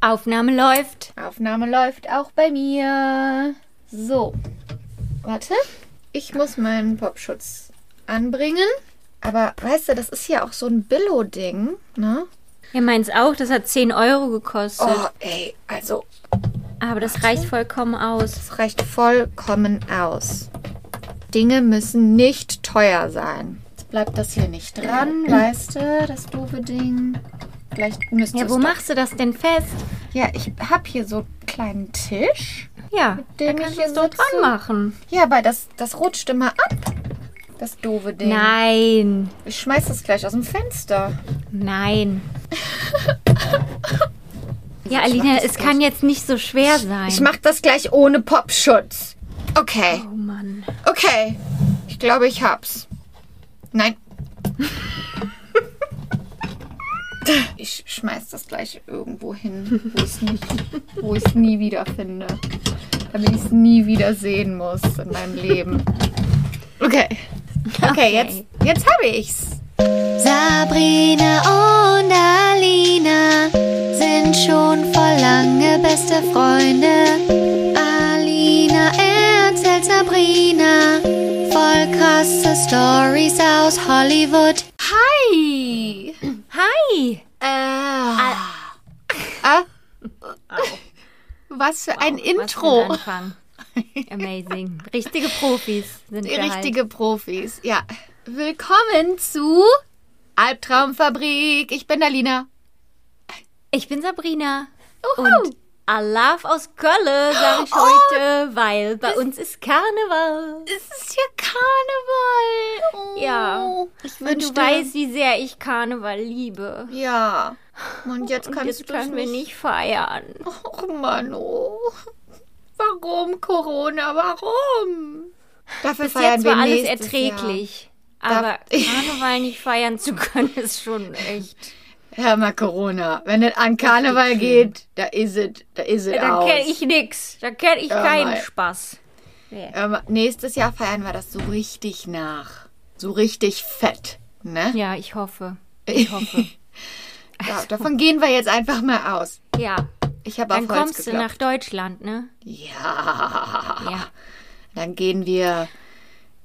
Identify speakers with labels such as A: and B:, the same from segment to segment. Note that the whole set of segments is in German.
A: Aufnahme läuft.
B: Aufnahme läuft auch bei mir. So. Warte. Ich muss meinen Popschutz anbringen. Aber weißt du, das ist ja auch so ein Billo-Ding, ne?
A: Ja, meins auch. Das hat 10 Euro gekostet.
B: Oh, ey, also,
A: Aber das reicht vollkommen aus.
B: es reicht vollkommen aus. Dinge müssen nicht teuer sein. Jetzt bleibt das hier nicht dran, weißt du, das doofe Ding. Vielleicht müsste
A: Ja, wo machst du das denn fest?
B: Ja, ich hab hier so einen kleinen Tisch.
A: Ja, da
B: dem
A: kannst
B: ich
A: du es
B: hier
A: doch dran machen.
B: Ja, aber das, das rutscht immer ab. Das doofe Ding.
A: Nein,
B: Ich schmeiß das gleich aus dem Fenster.
A: nein. Ja, Alina, es kann jetzt nicht so schwer sein.
B: Ich mach das gleich ohne Popschutz. Okay,
A: Oh Mann.
B: okay. Ich glaube, ich hab's. Nein. Ich schmeiß das gleich irgendwo hin, wo ich wo es nie wieder finde. Damit ich es nie wieder sehen muss in meinem Leben. Okay. Okay,
A: Okay.
B: jetzt, jetzt habe ich's.
C: Sabrina und Alina sind schon vor lange beste Freunde. Alina erzählt Sabrina voll krasse Stories aus Hollywood.
B: Hi.
A: Hi.
B: Äh. Ah. Was für ein
A: Was für
B: Intro.
A: ein Anfang. Amazing. Richtige Profis sind wir halt.
B: Richtige Profis. Ja. Willkommen zu Albtraumfabrik. Ich bin Alina.
A: Ich bin Sabrina.
B: Uhu.
A: Und Alaf aus Kölle, sage ich
B: Oh,
A: heute, weil bei uns ist Karneval.
B: Es ist ja Karneval. Oh,
A: Ja.
B: Ich
A: Und
B: wünschte,
A: du weißt, wie sehr ich Karneval liebe.
B: Ja. Und jetzt
A: Und
B: kannst
A: jetzt
B: du
A: können wir nicht feiern.
B: Oh Mann, oh. Warum Corona? Warum? Dafür
A: Bis
B: feiern
A: jetzt
B: wir
A: war alles erträglich.
B: Darf-
A: Aber Karneval nicht feiern zu können, ist schon echt.
B: Mal Corona. Wenn es an Karneval geht, da ist es, da ist es
A: Da
B: aus.
A: kenne ich nix. Da kenne ich
B: Ja,
A: keinen
B: mal.
A: Spaß. Nee.
B: Ähm, nächstes Jahr feiern wir das so richtig nach. So richtig fett. Ne?
A: Ja, ich hoffe. Ich hoffe.
B: Ja, davon gehen wir jetzt einfach mal aus.
A: Ja.
B: Ich habe
A: Dann
B: auf Holz
A: kommst du nach. Deutschland, ne?
B: Ja.
A: Ja.
B: Dann gehen wir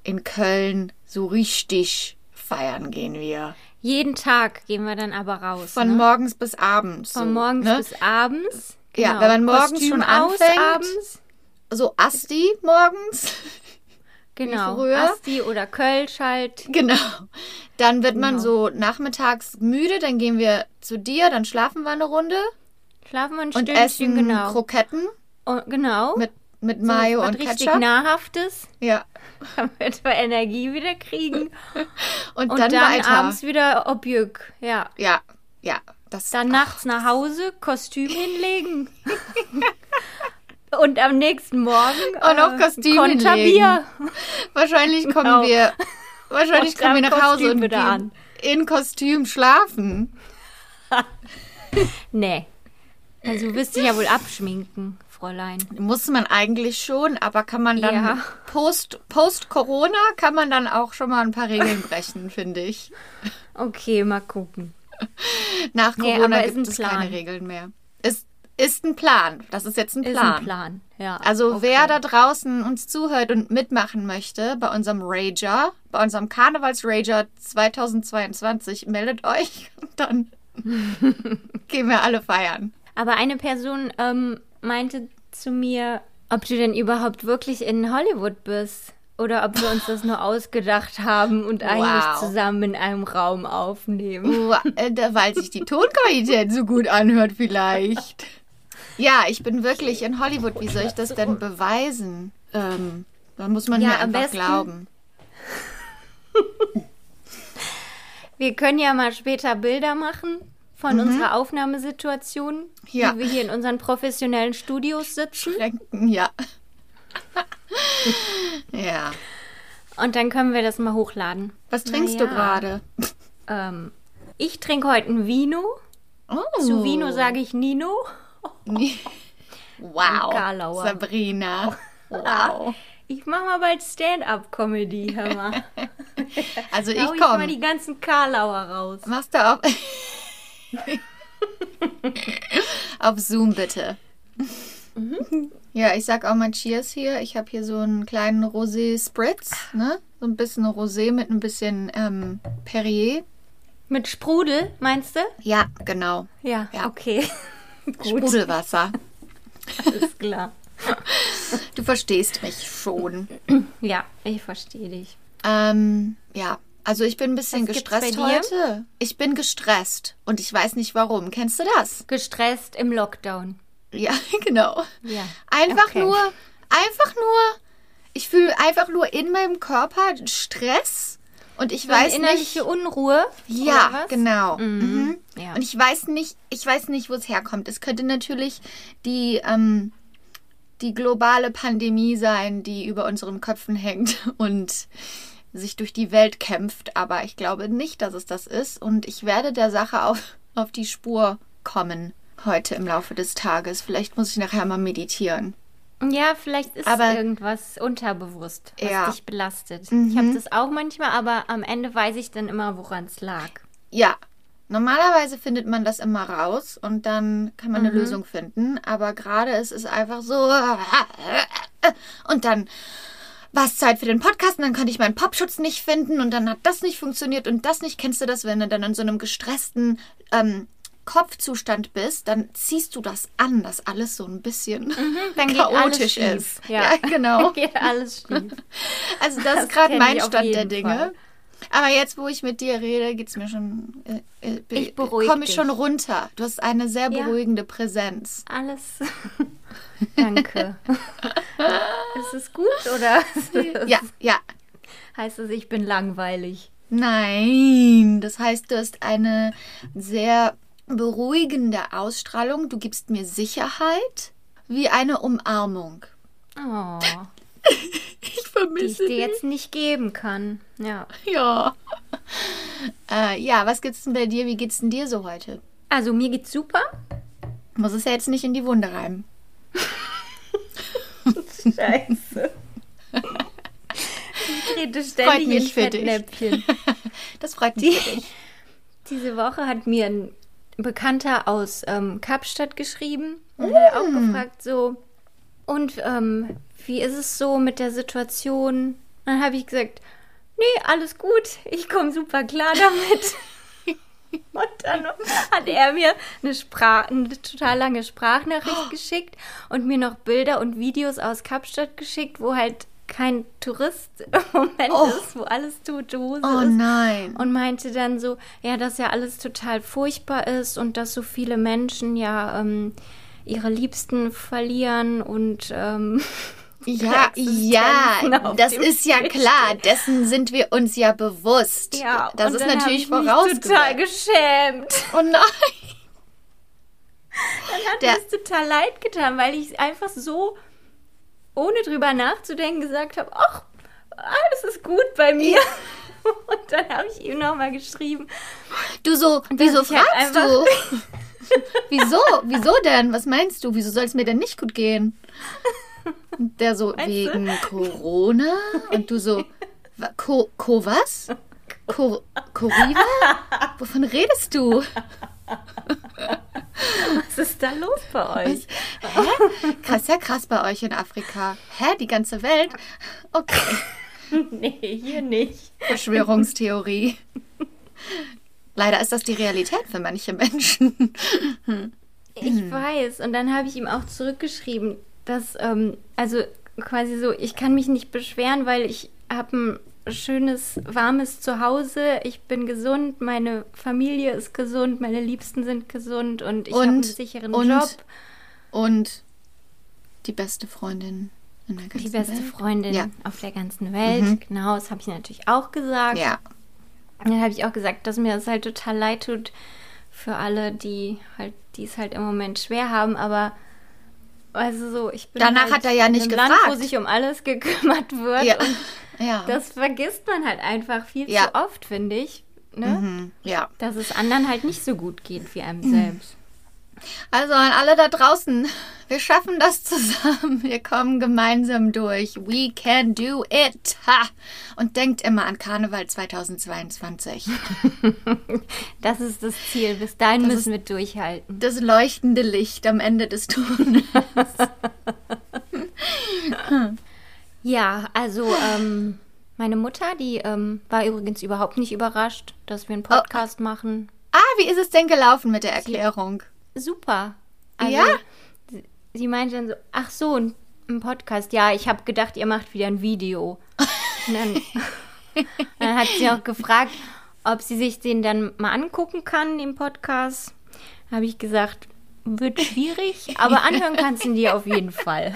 B: in Köln so richtig feiern gehen wir.
A: Jeden Tag gehen wir dann aber raus.
B: Von
A: ne?
B: morgens bis abends.
A: Von
B: so,
A: morgens
B: ne?
A: bis abends.
B: Ja,
A: Genau.
B: wenn man morgens
A: Kostüm
B: schon
A: aus
B: anfängt.
A: abends.
B: So Asti morgens.
A: Genau. Asti oder Kölsch halt.
B: Genau. Dann wird man
A: Genau.
B: so nachmittags müde, dann gehen wir zu dir, dann schlafen wir eine Runde
A: Schlafen wir ein
B: und
A: Stündchen,
B: essen
A: genau.
B: Kroketten
A: Und, genau.
B: mit, mit
A: So
B: Mayo
A: was
B: und
A: richtig
B: Ketchup.
A: Nahrhaftes,
B: Ja.
A: damit wir Energie wieder kriegen.
B: Und,
A: Und
B: dann,
A: dann, abends wieder Objück. Ja.
B: Ja, ja. Das,
A: Dann nachts nach Hause, Kostüm hinlegen. Und am nächsten Morgen
B: Und auch
A: äh,
B: Kostüm
A: Konter
B: hinlegen. Wahrscheinlich kommen
A: Genau.
B: wir wahrscheinlich kommen wir nach Hause
A: Kostüm
B: und
A: wieder an.
B: in Kostüm schlafen.
A: Nee. Also du wirst dich ja wohl abschminken, Fräulein.
B: Muss man eigentlich schon, aber kann man dann
A: Ja.
B: post post Corona kann man dann auch schon mal ein paar Regeln brechen, finde ich.
A: Okay, mal gucken.
B: Nach
A: Nee,
B: Corona
A: ist
B: gibt es
A: Plan.
B: keine Regeln mehr. Ist ist ein Plan. Das ist jetzt ein
A: Ist
B: Plan.
A: ein Plan. Ja.
B: Also
A: okay.
B: wer da draußen uns zuhört und mitmachen möchte bei unserem Rager, bei unserem Karnevals-Rager 2022, meldet euch und dann gehen wir alle feiern.
A: Aber eine Person ähm, meinte zu mir, ob du denn überhaupt wirklich in Hollywood bist. Oder ob wir uns das nur ausgedacht haben und eigentlich
B: Wow.
A: zusammen in einem Raum aufnehmen.
B: Äh, Weil sich die Tonqualität so gut anhört vielleicht. Ja, ich bin wirklich in Hollywood. Wie soll ich das denn beweisen? Ähm, da muss man
A: Ja,
B: mir einfach glauben.
A: Wir können ja mal später Bilder machen von unserer Aufnahmesituation,
B: Mhm. Ja.
A: wie wir hier in unseren professionellen Studios sitzen.
B: Denken, ja. ja.
A: Und dann können wir das mal hochladen.
B: Was trinkst
A: Na
B: du gerade?
A: Ähm, ich trinke heute ein Vino.
B: Oh.
A: Zu Vino sage ich Nino.
B: Wow. Sabrina. Wow.
A: Ich mache mal bald Stand-up-Comedy, hör mal.
B: Also ich
A: ich mal
B: komme.
A: die ganzen Karlauer raus.
B: Machst du auch. Auf Zoom bitte. Ja, ich sag auch mal Cheers hier. Ich habe hier so einen kleinen Rosé-Spritz, ne? So ein bisschen Rosé mit ein bisschen ähm, Perrier.
A: Mit Sprudel, meinst du?
B: Ja, genau.
A: Ja,
B: Ja.
A: okay.
B: Sprudelwasser.
A: alles klar.
B: Du verstehst mich schon.
A: Ja, ich verstehe dich.
B: Ähm, ja. Also ich bin ein bisschen
A: Was
B: gestresst heute. Ich bin gestresst und ich weiß nicht warum. Kennst du das?
A: Gestresst im Lockdown.
B: Ja, genau.
A: Ja.
B: Einfach
A: Okay.
B: nur, einfach nur, ich fühle einfach nur in meinem Körper Stress und ich
A: So
B: weiß
A: eine innerliche
B: nicht.
A: Unruhe.
B: Ja, genau.
A: Mhm.
B: Mhm.
A: Ja.
B: Und ich weiß nicht, ich weiß nicht, wo es herkommt. Es könnte natürlich die, ähm, die globale Pandemie sein, die über unseren Köpfen hängt und sich durch die Welt kämpft. Aber ich glaube nicht, dass es das ist. Und ich werde der Sache auf, auf die Spur kommen heute im Laufe des Tages. Vielleicht muss ich nachher mal meditieren.
A: Ja, vielleicht ist
B: Aber-
A: irgendwas unterbewusst, was
B: Ja.
A: dich belastet.
B: Mhm.
A: Ich habe das auch manchmal, aber am Ende weiß ich dann immer, woran es lag.
B: Ja, normalerweise findet man das immer raus und dann kann man eine Lösung finden. Aber gerade ist es einfach so. Und dann war es Zeit für den Podcast und dann konnte ich meinen Popschutz nicht finden und dann hat das nicht funktioniert und das nicht. Kennst du das, wenn du dann in so einem gestressten ähm, Kopfzustand bist, dann ziehst du das an, dass alles so ein bisschen
A: Dann geht alles
B: chaotisch ist.
A: Ja.
B: ja genau.
A: geht alles schief.
B: Also das,
A: Das
B: ist gerade mein Stand der Dinge.
A: Fall.
B: Aber jetzt, wo ich mit dir rede, geht's mir schon. Äh, äh,
A: Ich beruhig
B: komme ich
A: dich.
B: schon runter. Du hast eine sehr
A: Ja.
B: beruhigende Präsenz.
A: Alles. Danke. ist es gut oder
B: Ja, ja.
A: heißt es, ich bin langweilig?
B: Nein, das heißt, du hast eine sehr beruhigende Ausstrahlung. Du gibst mir Sicherheit wie eine Umarmung.
A: Oh,
B: Ich
A: die ich
B: vermisse
A: dir jetzt nicht geben kann. Ja.
B: Ja. Äh, ja, was gibt's denn bei dir? Wie geht's denn dir so heute?
A: Also mir geht's super.
B: Muss es ja jetzt nicht in die Wunde reiben.
A: Scheiße. Ich trete
B: Freut
A: ständig in
B: mich für dich.
A: Fettnäpfchen.
B: Das freut mich dich.
A: Diese Woche hat mir ein Bekannter aus ähm, Kapstadt geschrieben und hat auch gefragt, so, und ähm, wie ist es so mit der Situation? Dann habe ich gesagt, nee, alles gut, ich komme super klar damit. Und dann hat er mir eine, Sprach eine total lange Sprachnachricht geschickt und mir noch Bilder und Videos aus Kapstadt geschickt, wo halt kein Tourist im Moment
B: Oh.
A: ist, wo alles tote Hose
B: Oh
A: ist
B: nein.
A: und meinte dann so, ja, dass ja alles total furchtbar ist und dass so viele Menschen ja ähm, ihre Liebsten verlieren und ähm,
B: Ja, ja, das ist ja klar. Dessen sind wir uns ja bewusst.
A: ja,
B: das
A: und
B: ist
A: dann
B: natürlich
A: mich total
B: vorausgesetzt.
A: geschämt.
B: Oh nein.
A: Dann hat mir es total leid getan, weil ich einfach so ohne drüber nachzudenken gesagt habe, ach, alles ist gut bei mir. Und dann habe ich ihm nochmal geschrieben,
B: Du so, wieso
A: halt
B: fragst du? wieso? Wieso denn? Was meinst du? Wieso soll es mir denn nicht gut gehen? Und der so,
A: Weißt du?
B: wegen Corona? Und du so, Co, Co was? Co, Coriva? Wovon redest du?
A: was ist da los bei euch?
B: Hä? Krass, ja krass bei euch in Afrika. Hä? Die ganze Welt? Okay.
A: Nee, hier nicht.
B: Verschwörungstheorie. Leider ist das die Realität für manche Menschen.
A: Ich weiß. Und dann habe ich ihm auch zurückgeschrieben, dass, ähm, also quasi so, ich kann mich nicht beschweren, weil ich habe ein schönes, warmes Zuhause. Ich bin gesund, meine Familie ist gesund, meine Liebsten sind gesund und ich habe einen sicheren
B: und
A: Job.
B: Und die beste Freundin in der ganzen
A: Die beste
B: Welt.
A: Freundin
B: Ja.
A: auf der ganzen Welt. Genau, das habe ich natürlich auch gesagt.
B: Ja.
A: Und dann habe ich auch gesagt, dass mir das halt total leid tut für alle, die halt, die es halt im Moment schwer haben, aber also so, ich bin
B: Danach
A: halt
B: hat er ja nicht
A: einem Land, wo
B: gefragt.
A: sich um alles gekümmert wird
B: Ja. Ja.
A: das vergisst man halt einfach viel
B: Ja.
A: zu oft, finde ich, ne?
B: Mhm. ja.
A: Dass es anderen halt nicht so gut geht wie einem selbst.
B: Also an alle da draußen, Wir schaffen das zusammen. Wir kommen gemeinsam durch. We can do it. Ha! Und denkt immer an Karneval 2022.
A: Das ist das Ziel. Bis dahin müssen wir durchhalten.
B: Das leuchtende Licht am Ende des Tunnels.
A: Ja, also ähm, meine Mutter, die ähm, war übrigens überhaupt nicht überrascht, dass wir einen Podcast machen.
B: Ah, wie ist es denn gelaufen mit der Erklärung?
A: Super. Also,
B: Ja?
A: Sie, sie meinte dann so, ach so, ein, ein Podcast. Ja, ich habe gedacht, ihr macht wieder ein Video. Und dann, dann hat sie auch gefragt, ob sie sich den dann mal angucken kann, den Podcast. Habe ich gesagt, wird schwierig, aber anhören kannst du dir auf jeden Fall.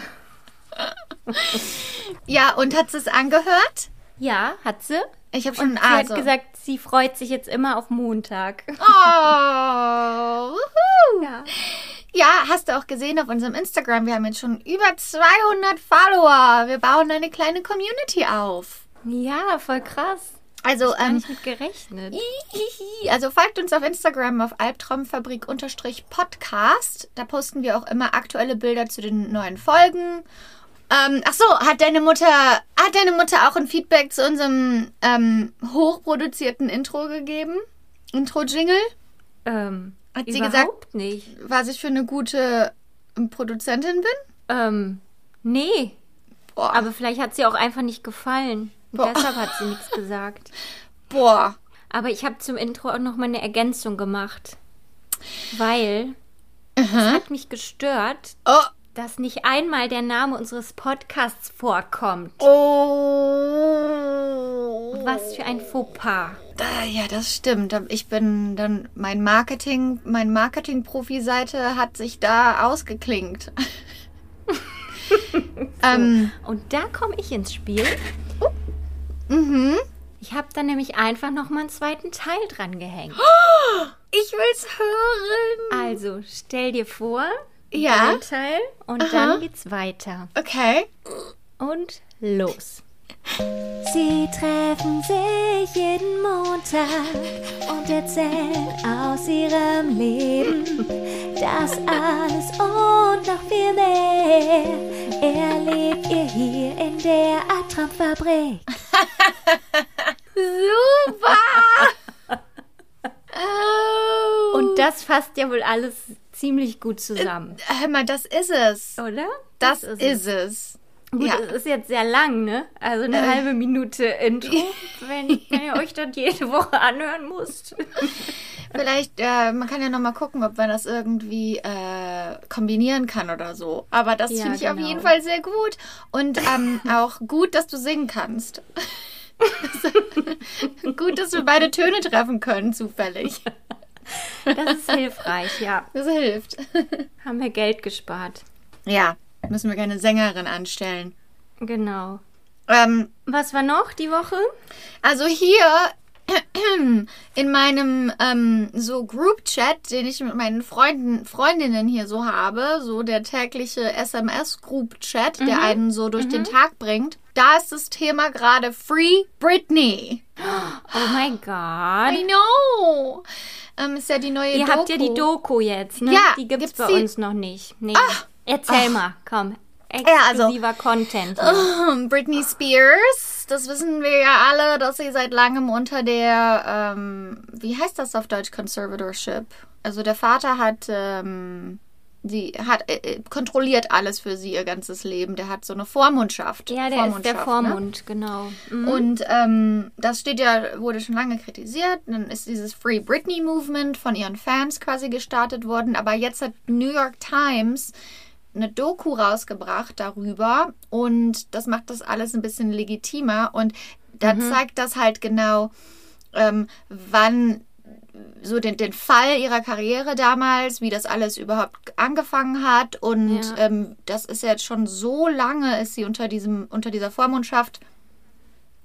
B: Ja, und hat sie es angehört?
A: Ja, hat sie.
B: Ich habe schon
A: Und sie
B: also.
A: hat gesagt, sie freut sich jetzt immer auf Montag.
B: Oh.
A: Ja.
B: Ja, hast du auch gesehen auf unserem Instagram, wir haben jetzt schon über 200 Follower. Wir bauen eine kleine Community auf.
A: Ja, voll krass.
B: Also,
A: Gar
B: ähm,
A: nicht mit gerechnet.
B: Also folgt uns auf Instagram auf albtraumfabrik-podcast. Da posten wir auch immer aktuelle Bilder zu den neuen Folgen. Ähm, ach so, hat deine Mutter, hat deine Mutter auch ein Feedback zu unserem ähm, hochproduzierten Intro gegeben? Intro-Jingle?
A: Ähm,
B: Hat sie
A: überhaupt nicht.
B: Was ich für eine gute ähm, Produzentin bin?
A: Ähm, nee.
B: Boah.
A: Aber vielleicht hat sie auch einfach nicht gefallen. Deshalb hat sie nichts gesagt.
B: Boah.
A: Aber ich habe zum Intro auch noch mal eine Ergänzung gemacht. Weil es hat mich gestört,
B: Oh.
A: Dass nicht einmal der Name unseres Podcasts vorkommt.
B: Oh.
A: Was für ein Fauxpas.
B: Ja, das stimmt. Ich bin dann mein Marketing, mein Marketing-Profi-Seite hat sich da ausgeklingt. ähm,
A: Und da komme ich ins Spiel.
B: mhm.
A: Ich habe dann nämlich einfach noch mal einen zweiten Teil dran gehängt.
B: Ich will's hören.
A: Also, stell dir vor,
B: Ja.
A: ein Teil und dann geht's weiter.
B: Okay.
A: Und los.
C: Sie treffen sich jeden Montag und erzählen aus ihrem Leben. Das alles und noch viel mehr erlebt ihr hier in der Albtraumfabrik.
B: Super. oh.
A: Und das fasst ja wohl alles ziemlich gut zusammen,
B: hör mal, das ist es.
A: oder?
B: Das ist es.
A: Gut,
B: ja.
A: es ist jetzt sehr lang, ne? Also eine halbe Minute Intro, wenn, wenn ihr euch das jede Woche anhören müsst.
B: Vielleicht, äh, man kann ja nochmal gucken, ob man das irgendwie äh, kombinieren kann oder so. Aber das
A: Ja,
B: finde ich auf
A: genau.
B: jeden Fall sehr gut. Und ähm, auch gut, dass du singen kannst. gut, dass wir beide Töne treffen können, zufällig.
A: Das ist hilfreich, ja.
B: Das hilft.
A: Haben wir Geld gespart.
B: Ja, müssen wir keine Sängerin anstellen.
A: Genau.
B: Ähm,
A: Was war noch die Woche?
B: Also hier in meinem ähm, so Group-Chat, den ich mit meinen Freunden, Freundinnen hier so habe, so der tägliche SMS-Group-Chat, der einen so durch den Tag bringt, da ist das Thema gerade Free Britney.
A: Oh mein Gott.
B: I know. Ähm, ist ja die neue
A: Ihr
B: Doku.
A: habt ja die Doku jetzt, ne?
B: Ja,
A: die gibt's,
B: gibt's
A: bei
B: die?
A: uns noch nicht. Nee. Erzähl mal, komm.
B: also-
A: Exklusiver Content. hier.
B: Ähm, Britney Spears, das wissen wir ja alle, dass sie seit langem unter der, ähm, wie heißt das auf Deutsch, Conservatorship? Also der Vater hat, ähm, die hat äh, äh, kontrolliert alles für sie ihr ganzes Leben. Der hat so eine Vormundschaft.
A: Ja, der ist der
B: Vormundschaft,
A: Vormund, genau. Mhm.
B: Ne? Und ähm, das steht ja, wurde schon lange kritisiert. Dann ist dieses Free Britney Movement von ihren Fans quasi gestartet worden. Aber jetzt hat New York Times eine Doku rausgebracht darüber und das macht das alles ein bisschen legitimer und da zeigt das halt genau, ähm, wann so den, den Fall ihrer Karriere damals, wie das alles überhaupt angefangen hat und
A: Ja.
B: ähm, das ist jetzt schon so lange ist sie unter diesem unter dieser Vormundschaft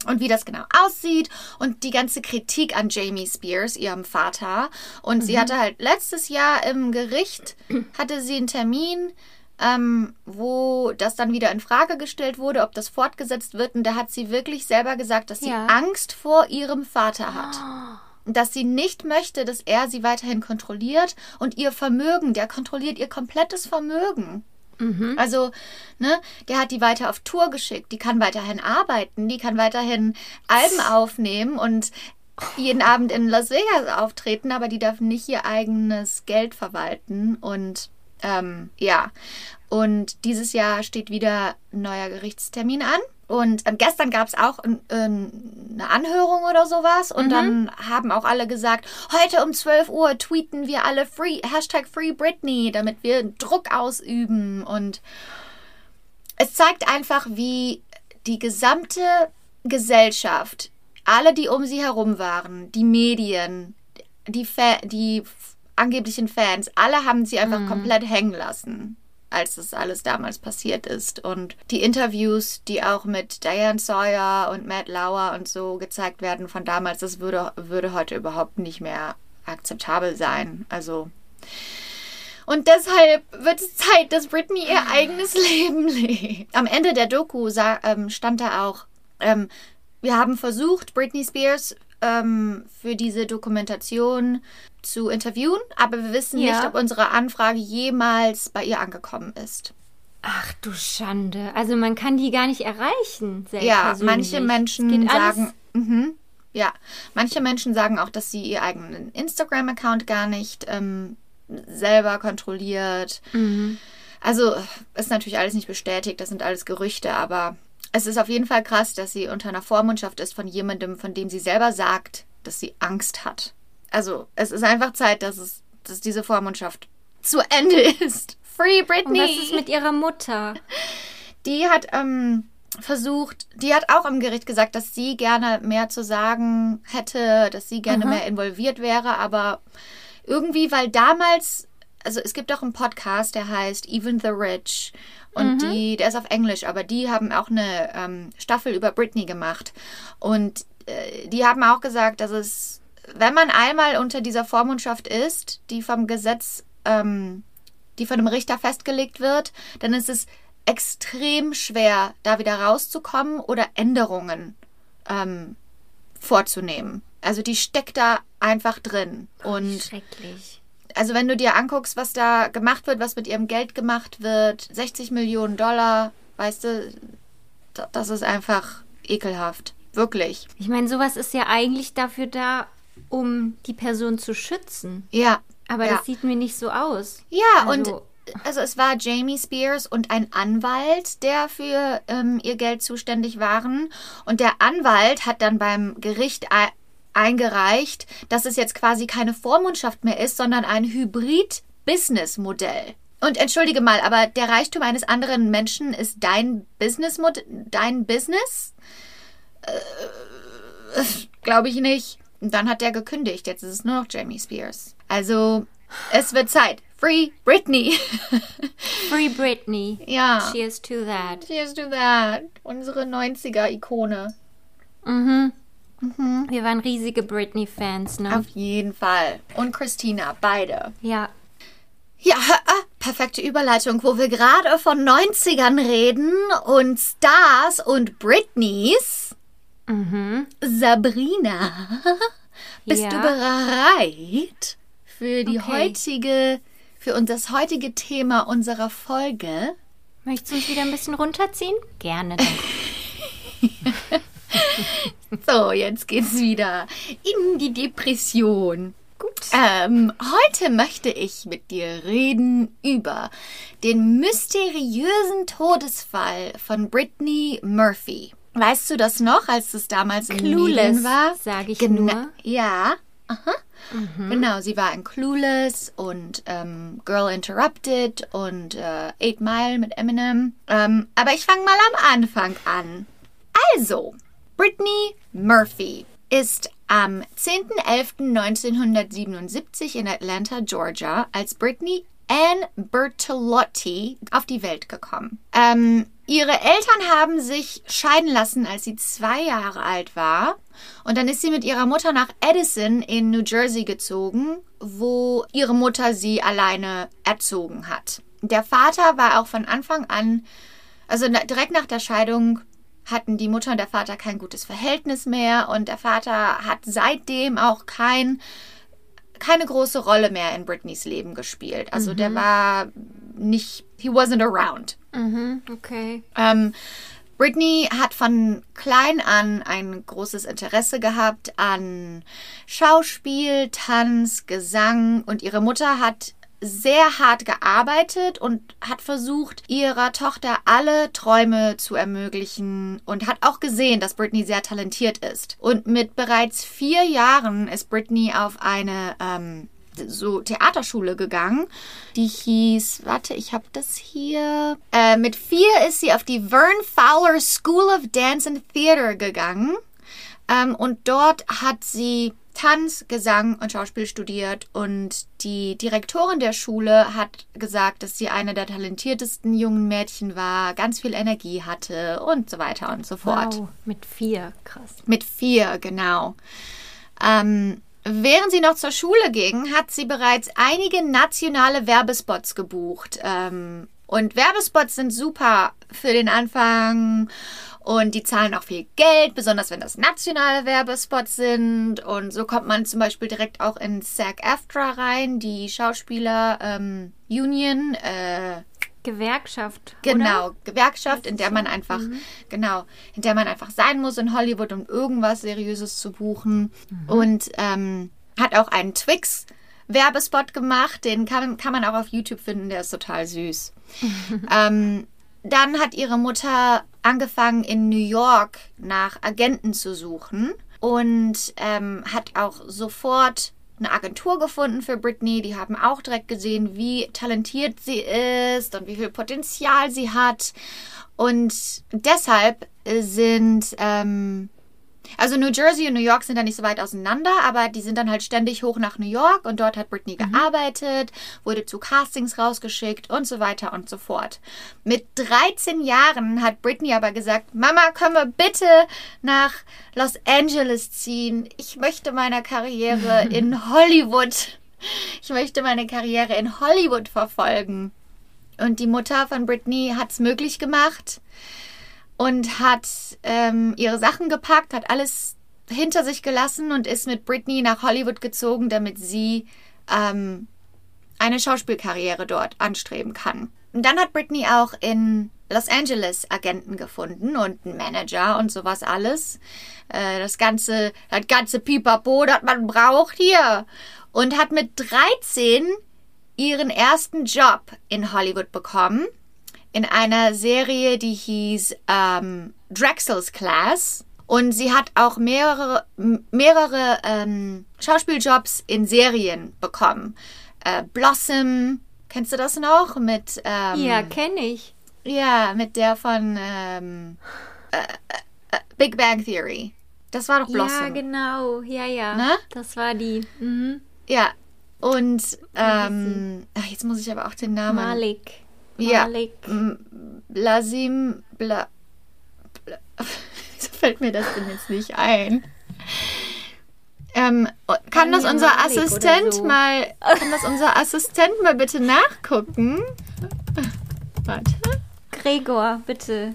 B: und wie das genau aussieht und die ganze Kritik an Jamie Spears, ihrem Vater. Und sie hatte halt letztes Jahr im Gericht, hatte sie einen Termin, ähm, wo das dann wieder in Frage gestellt wurde, ob das fortgesetzt wird. Und da hat sie wirklich selber gesagt, dass sie
A: Ja.
B: Angst vor ihrem Vater hat. Und Dass sie nicht möchte, dass er sie weiterhin kontrolliert und ihr Vermögen, der kontrolliert ihr komplettes Vermögen. Also, ne, der hat die weiter auf Tour geschickt, die kann weiterhin arbeiten, die kann weiterhin Alben aufnehmen und jeden Abend in Las Vegas auftreten, aber die darf nicht ihr eigenes Geld verwalten. Und ähm, ja, und dieses Jahr steht wieder ein neuer Gerichtstermin an. Und ähm, gestern gab es auch ein, ähm, eine Anhörung oder sowas. Und dann haben auch alle gesagt, heute um 12 Uhr tweeten wir alle free, Hashtag Free Britney, damit wir Druck ausüben. Und es zeigt einfach, wie die gesamte Gesellschaft, alle, die um sie herum waren, die Medien, die, Fa die angeblichen Fans, alle haben sie einfach komplett hängen lassen, als das alles damals passiert ist. Und die Interviews, die auch mit Diane Sawyer und Matt Lauer und so gezeigt werden von damals, das würde, würde heute überhaupt nicht mehr akzeptabel sein. Also. Und deshalb wird es Zeit, dass Britney ihr eigenes Leben lebt. Am Ende der Doku sa- ähm, stand da auch, ähm, wir haben versucht, Britney Spears ähm, für diese Dokumentation zu interviewen, aber wir wissen
A: Ja.
B: nicht, ob unsere Anfrage jemals bei ihr angekommen ist.
A: Ach du Schande. Also man kann die gar nicht erreichen.
B: Ja,
A: persönlich.
B: manche Menschen sagen, mhm, ja, manche Menschen sagen auch, dass sie ihr eigenen Instagram-Account gar nicht ähm, selber kontrolliert.
A: Mhm.
B: Also ist natürlich alles nicht bestätigt, das sind alles Gerüchte, aber es ist auf jeden Fall krass, dass sie unter einer Vormundschaft ist von jemandem, von dem sie selber sagt, dass sie Angst hat. Also es ist einfach Zeit, dass es, dass diese Vormundschaft zu Ende ist. Free Britney.
A: Und was ist mit ihrer Mutter?
B: Die hat ähm, versucht, die hat auch im Gericht gesagt, dass sie gerne mehr zu sagen hätte, dass sie gerne mehr involviert wäre, aber irgendwie, weil damals, also es gibt auch einen Podcast, der heißt Even the Rich und die, der ist auf Englisch, aber die haben auch eine ähm, Staffel über Britney gemacht und äh, die haben auch gesagt, dass es, wenn man einmal unter dieser Vormundschaft ist, die vom Gesetz ähm, die von einem Richter festgelegt wird, dann ist es extrem schwer, da wieder rauszukommen oder Änderungen ähm, vorzunehmen. Also die steckt da einfach drin. Und
A: Schrecklich.
B: Also wenn du dir anguckst, was da gemacht wird, was mit ihrem Geld gemacht wird, 60 Millionen Dollar, weißt du, da- das ist einfach ekelhaft. Wirklich.
A: Ich meine, sowas ist ja eigentlich dafür da, um die Person zu schützen.
B: Ja.
A: Aber
B: ja.
A: das sieht mir nicht so aus.
B: Ja,
A: Also-
B: und also es war Jamie Spears und ein Anwalt, der für ähm, ihr Geld zuständig waren. Und der Anwalt hat dann beim Gericht eingereicht, dass es jetzt quasi keine Vormundschaft mehr ist, sondern ein Hybrid-Business-Modell. Und entschuldige mal, aber der Reichtum eines anderen Menschen ist dein Business, dein Business? Äh, Glaube ich nicht. Und dann hat der gekündigt. Jetzt ist es nur noch Jamie Spears. Also, es wird Zeit. Free Britney.
A: Free Britney.
B: ja.
A: Cheers to that.
B: Cheers to that. Unsere 90er-Ikone.
A: Mhm. Wir waren riesige Britney-Fans, ne?
B: Auf jeden Fall. Und Christina, beide.
A: ja.
B: Ja, ah, perfekte Überleitung, wo wir gerade von 90ern reden und Stars und Britneys.
A: Mhm.
B: Sabrina, bist
A: Ja.
B: du bereit für die
A: Okay.
B: heutige, für das heutige Thema unserer Folge?
A: Möchtest du uns wieder ein bisschen runterziehen? Gerne.
B: So, jetzt geht's wieder in die Depression. Gut. Ähm, heute möchte ich mit dir reden über den mysteriösen Todesfall von Brittany Murphy. Weißt du das noch, als es damals in
A: Clueless,
B: war?
A: sag ich
B: Gena-
A: nur.
B: Ja. Aha. Genau, sie war in Clueless und ähm, Girl Interrupted und äh, Eight Mile mit Eminem. Ähm, aber ich fange mal am Anfang an. Also, Brittany Murphy ist am 10.11.1977 in Atlanta, Georgia, als Brittany Ann Bertolotti auf die Welt gekommen. Ähm, ihre Eltern haben sich scheiden lassen, als sie zwei Jahre alt war. Und dann ist sie mit ihrer Mutter nach Edison in New Jersey gezogen, wo ihre Mutter sie alleine erzogen hat. Der Vater war auch von Anfang an, also direkt nach der Scheidung, hatten die Mutter und der Vater kein gutes Verhältnis mehr und der Vater hat seitdem auch kein keine große Rolle mehr in Britneys Leben gespielt. Also der war nicht, he wasn't around.
A: Mhm, okay.
B: Ähm, Britney hat von klein an ein großes Interesse gehabt an Schauspiel, Tanz, Gesang und ihre Mutter hat sehr hart gearbeitet und hat versucht, ihrer Tochter alle Träume zu ermöglichen und hat auch gesehen, dass Britney sehr talentiert ist. Und mit bereits vier Jahren ist Britney auf eine ähm, so Theaterschule gegangen. Die hieß, warte, ich habe das hier. Äh, mit vier ist sie auf die Vern Fowler School of Dance and Theater gegangen. Ähm, und dort hat sie Tanz, Gesang und Schauspiel studiert und die Direktorin der Schule hat gesagt, dass sie eine der talentiertesten jungen Mädchen war, ganz viel Energie hatte und so weiter und so fort.
A: Wow, mit vier, krass.
B: Mit vier, genau. Ähm, während sie noch zur Schule ging, hat sie bereits einige nationale Werbespots gebucht. Ähm, und Werbespots sind super für den Anfang und die zahlen auch viel Geld, besonders wenn das nationale Werbespots sind. Und so kommt man zum Beispiel direkt auch in SAG-AFTRA rein, die Schauspieler ähm, Union. Äh,
A: Gewerkschaft.
B: Genau,
A: Oder?
B: Gewerkschaft, in der man einfach, genau, in der man einfach sein muss in Hollywood, um irgendwas Seriöses zu buchen. Und ähm, hat auch einen Twix. Werbespot gemacht, den kann, kann man auch auf YouTube finden, der ist total süß. ähm, dann hat ihre Mutter angefangen, in New York nach Agenten zu suchen und ähm, hat auch sofort eine Agentur gefunden für Britney. Die haben auch direkt gesehen, wie talentiert sie ist und wie viel Potenzial sie hat. Und deshalb sind, ähm, also New Jersey und New York sind da nicht so weit auseinander, aber die sind dann halt ständig hoch nach New York und dort hat Britney gearbeitet, wurde zu Castings rausgeschickt und so weiter und so fort. Mit 13 Jahren hat Britney aber gesagt, Mama, können wir bitte nach Los Angeles ziehen? Ich möchte meine Karriere in Hollywood, ich möchte meine Karriere in Hollywood verfolgen. Und die Mutter von Britney hat es möglich gemacht und hat ähm, ihre Sachen gepackt, hat alles hinter sich gelassen und ist mit Britney nach Hollywood gezogen, damit sie ähm, eine Schauspielkarriere dort anstreben kann. Und dann hat Britney auch in Los Angeles Agenten gefunden und einen Manager und sowas alles. Äh, das ganze, das ganze Pipapo, das man braucht hier. Und hat mit 13 ihren ersten Job in Hollywood bekommen in einer Serie, die hieß ähm, Drexel's Class. Und sie hat auch mehrere, mehrere ähm, Schauspieljobs in Serien bekommen. Äh, Blossom, kennst du das noch? Mit, ähm,
A: Ja, kenne ich.
B: ja, mit der von ähm, äh, äh, Big Bang Theory. Das war doch Blossom.
A: Ja, genau. Ja, ja.
B: Ne?
A: Das war die. Mhm.
B: Ja, und ähm, ach, jetzt muss ich aber auch den Namen.
A: Malik.
B: Ja.
A: Malik.
B: M- Blasim. Bla, Bla, so fällt mir das denn jetzt nicht ein. Ähm, kann das unser
A: Malik
B: Assistent
A: so.
B: mal, kann das unser Assistent mal bitte nachgucken? Warte.
A: Gregor, bitte.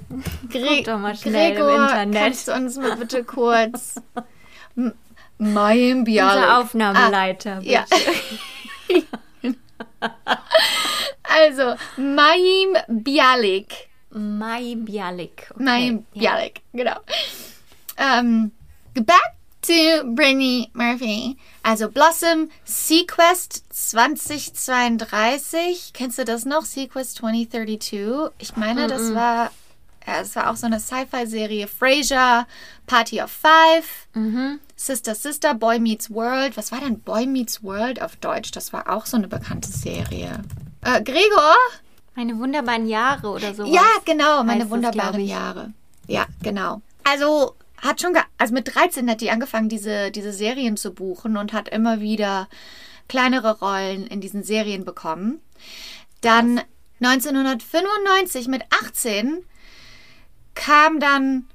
B: Gre
A: doch mal schnell
B: Gregor,
A: im Internet.
B: kannst du uns mal bitte kurz M- Mayim Bialik.
A: Unser Aufnahmeleiter.
B: Ah, ja. Also, Mayim Bialik.
A: Mai Bialik. Okay.
B: Mayim
A: ja.
B: Bialik, genau. Ähm, back to Brittany Murphy. Also Blossom Sequest 2032. Kennst du das noch? Sequest 2032. Ich meine, das war, ja, es war auch so eine Sci-Fi-Serie. Frasier, Party of Five.
A: Mhm.
B: Sister Sister, Boy Meets World. Was war denn Boy Meets World auf Deutsch? Das war auch so eine bekannte Serie. Äh, Gregor?
A: Meine wunderbaren Jahre oder so.
B: Ja, genau, meine wunderbaren
A: ich.
B: Jahre. Ja, genau. Also hat schon, ge also mit 13 hat die angefangen, diese, diese Serien zu buchen und hat immer wieder kleinere Rollen in diesen Serien bekommen. Dann 1995 mit 18 kam dann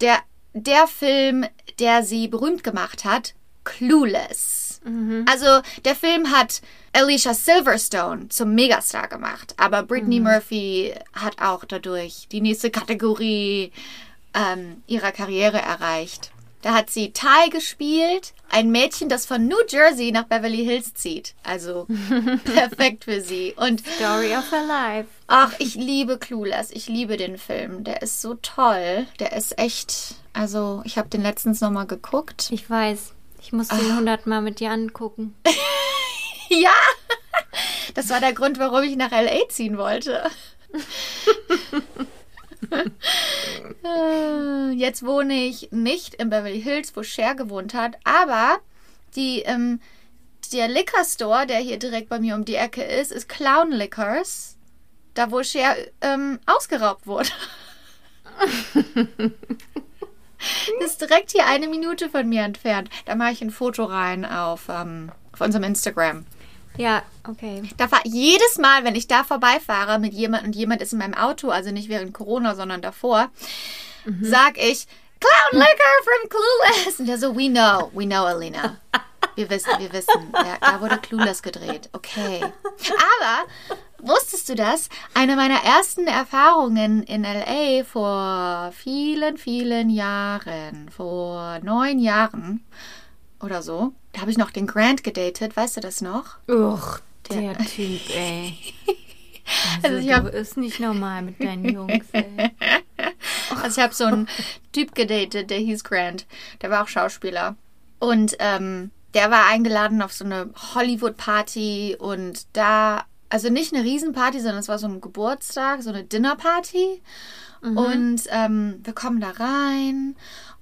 B: der, der Film, der sie berühmt gemacht hat, Clueless. Also der Film hat Alicia Silverstone zum Megastar gemacht, aber Brittany Murphy hat auch dadurch die nächste Kategorie ähm, ihrer Karriere erreicht. Da hat sie Ty gespielt, ein Mädchen, das von New Jersey nach Beverly Hills zieht. Also perfekt für sie. Und
A: Story of her life.
B: ach, ich liebe Clueless. Ich liebe den Film. Der ist so toll. Der ist echt. Also, ich habe den letztens nochmal geguckt.
A: Ich weiß. Ich muss den hundertmal mit dir angucken.
B: Ja, das war der Grund, warum ich nach LA ziehen wollte. Äh, Jetzt wohne ich nicht in Beverly Hills, wo Cher gewohnt hat, aber die, ähm, der Liquor Store, der hier direkt bei mir um die Ecke ist, ist Clown Liquors, da wo Cher ähm, ausgeraubt wurde. Das ist direkt hier eine Minute von mir entfernt. Da mache ich ein Foto rein auf, ähm, auf unserem Instagram.
A: Ja, okay.
B: Da fahr, jedes Mal, wenn ich da vorbeifahre mit jemand und jemand ist in meinem Auto, also nicht während Corona, sondern davor, sag ich, Clown Liquor from Clueless. Und der so, we know, we know, Alina. Wir wissen, wir wissen. Ja, da wurde Clueless gedreht. Okay. Aber, wusstest du das? Eine meiner ersten Erfahrungen in L.A. vor vielen, vielen Jahren, vor neun Jahren oder so, da habe ich noch den Grant gedatet, weißt du das noch?
A: Uch, der Typ, ey. Also,
B: Also ich
A: du
B: hab-
A: ist nicht normal mit deinen Jungs, ey.
B: Also ich habe so einen Typ gedatet, der hieß Grant. Der war auch Schauspieler. Und ähm, der war eingeladen auf so eine Hollywood-Party und da, also nicht eine Riesenparty, sondern es war so ein Geburtstag, so eine Dinnerparty. Und ähm, wir kommen da rein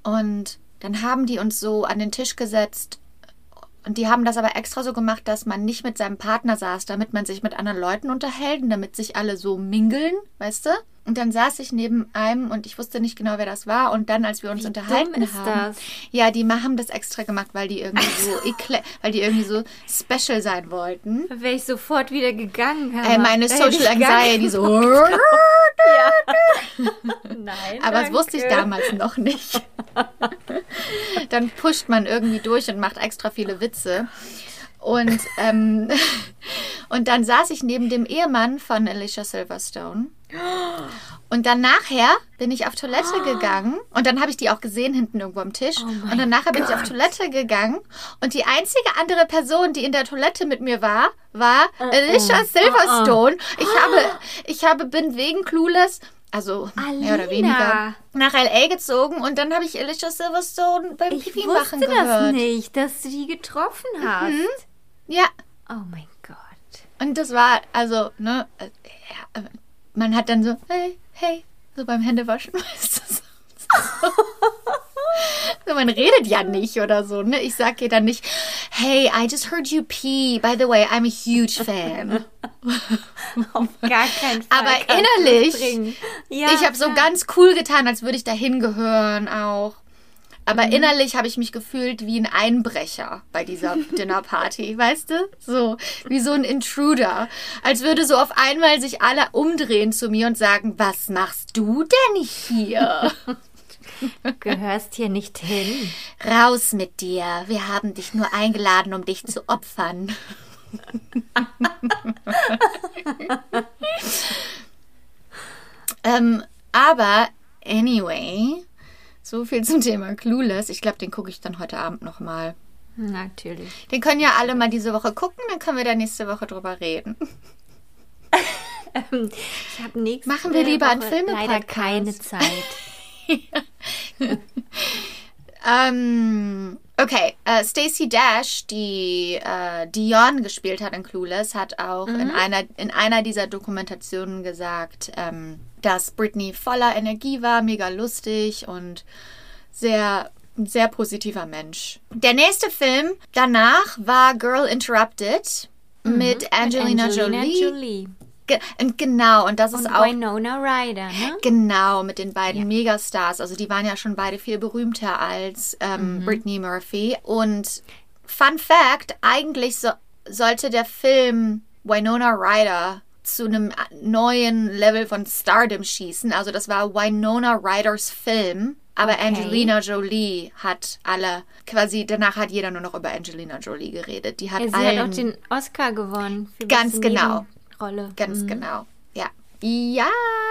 B: und dann haben die uns so an den Tisch gesetzt. Und die haben das aber extra so gemacht, dass man nicht mit seinem Partner saß, damit man sich mit anderen Leuten unterhält und damit sich alle so mingeln, weißt du? Und dann saß ich neben einem und ich wusste nicht genau, wer das war. Und dann, als wir uns unterhalten
A: dumm ist
B: haben,
A: das?
B: ja, die haben das extra gemacht, weil die irgendwie so, weil die irgendwie so special sein wollten.
A: Da wäre ich sofort wieder gegangen.
B: Äh, meine Social Anxiety so.
A: Bock. Nein,
B: Aber das wusste ich
A: danke.
B: damals noch nicht. Dann pusht man irgendwie durch und macht extra viele Witze. Und, ähm, und dann saß ich neben dem Ehemann von Alicia Silverstone. Und dann nachher bin ich auf Toilette gegangen und dann habe ich die auch gesehen hinten irgendwo am Tisch. und dann nachher bin ich auf Toilette gegangen und die einzige andere Person, die in der Toilette mit mir war, war Alicia Silverstone. Ich habe, ich habe bin wegen Clueless, also mehr oder
A: Alina.
B: weniger, nach LA gezogen und dann habe ich Alicia Silverstone beim
A: Ich
B: Pipi
A: wusste
B: machen
A: das
B: gehört.
A: nicht, dass du die getroffen hast.
B: Ja,
A: Oh mein Gott.
B: Und das war, also, ne, äh, ja, äh, man hat dann so, hey, hey, so beim Händewaschen, weißt du, so. so. Man redet ja nicht oder so, ne? Ich sag ihr dann nicht, hey, I just heard you pee. By the way, I'm a huge fan.
A: Auf gar keinen Fall.
B: Aber innerlich.
A: Ja,
B: ich habe so ganz cool getan, als würde ich da hingehören auch. Aber
A: Mhm.
B: innerlich habe ich mich gefühlt wie ein Einbrecher bei dieser Dinnerparty, weißt du? So, wie so ein Intruder. Als würde so auf einmal sich alle umdrehen zu mir und sagen, was machst du denn hier?
A: gehörst hier nicht hin.
B: Raus mit dir. Wir haben dich nur eingeladen, um dich zu opfern. ähm, aber anyway, so viel zum Thema Clueless. Ich glaube, den gucke ich dann heute Abend nochmal.
A: Natürlich.
B: Den können ja alle mal diese Woche gucken, dann können wir da nächste Woche drüber reden.
A: Ich habe nächste
B: Machen wir lieber einen
A: Woche
B: Filme-Podcast.
A: leider keine Zeit.
B: Ähm, okay, äh, Stacey Dash, die äh, Dion gespielt hat in Clueless, hat auch in, einer, in einer dieser Dokumentationen gesagt, ähm, dass Britney voller Energie war, mega lustig und sehr, ein sehr positiver Mensch. Der nächste Film danach war Girl Interrupted mit Angelina, Jolie.
A: Jolie.
B: Ge und genau, und das
A: Und
B: ist auch
A: Winona Ryder, ne?
B: Genau, mit den beiden Megastars. Also die waren ja schon beide viel berühmter als ähm, Brittany Murphy. Und Fun Fact, eigentlich so, sollte der Film Winona Ryder zu einem neuen Level von Stardom schießen. Also das war Winona Ryders Film. Aber
A: Okay.
B: Angelina Jolie hat alle, quasi danach hat jeder nur noch über Angelina Jolie geredet. Die hat
A: Ja, sie
B: allen,
A: hat auch den Oscar gewonnen. Für
B: Ganz genau.
A: Nebenrolle.
B: Ganz genau. Ja. Ja,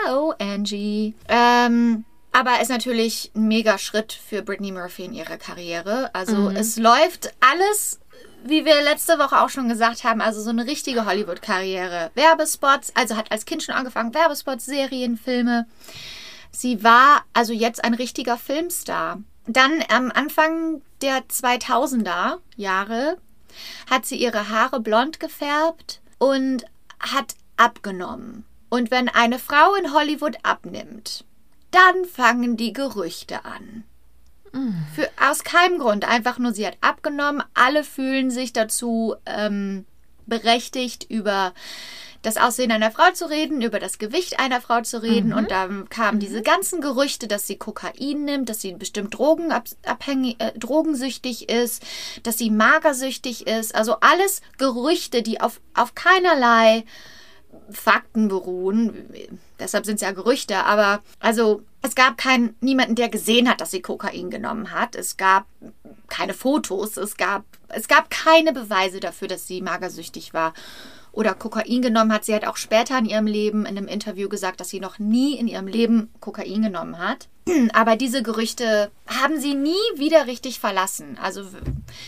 B: oh Angie. Ähm, Aber ist natürlich ein mega Schritt für Britney Murphy in ihrer Karriere. Also es läuft alles, wie wir letzte Woche auch schon gesagt haben, also so eine richtige Hollywood-Karriere. Werbespots, also hat als Kind schon angefangen, Werbespots, Serien, Filme. Sie war also jetzt ein richtiger Filmstar. Dann am Anfang der 2000er Jahre hat sie ihre Haare blond gefärbt und hat abgenommen. Und wenn eine Frau in Hollywood abnimmt, dann fangen die Gerüchte an. Für, aus keinem Grund, einfach nur sie hat abgenommen. Alle fühlen sich dazu ähm, berechtigt, über das Aussehen einer Frau zu reden, über das Gewicht einer Frau zu reden. Und dann kamen diese ganzen Gerüchte, dass sie Kokain nimmt, dass sie bestimmt drogenabhängig, äh, drogensüchtig ist, dass sie magersüchtig ist. Also alles Gerüchte, die auf, auf keinerlei Fakten beruhen. Deshalb sind es ja Gerüchte, aber also es gab keinen niemanden, der gesehen hat, dass sie Kokain genommen hat. Es gab keine Fotos, es gab es gab keine Beweise dafür, dass sie magersüchtig war oder Kokain genommen hat. Sie hat auch später in ihrem Leben in einem Interview gesagt, dass sie noch nie in ihrem Leben Kokain genommen hat. Aber diese Gerüchte haben sie nie wieder richtig verlassen. Also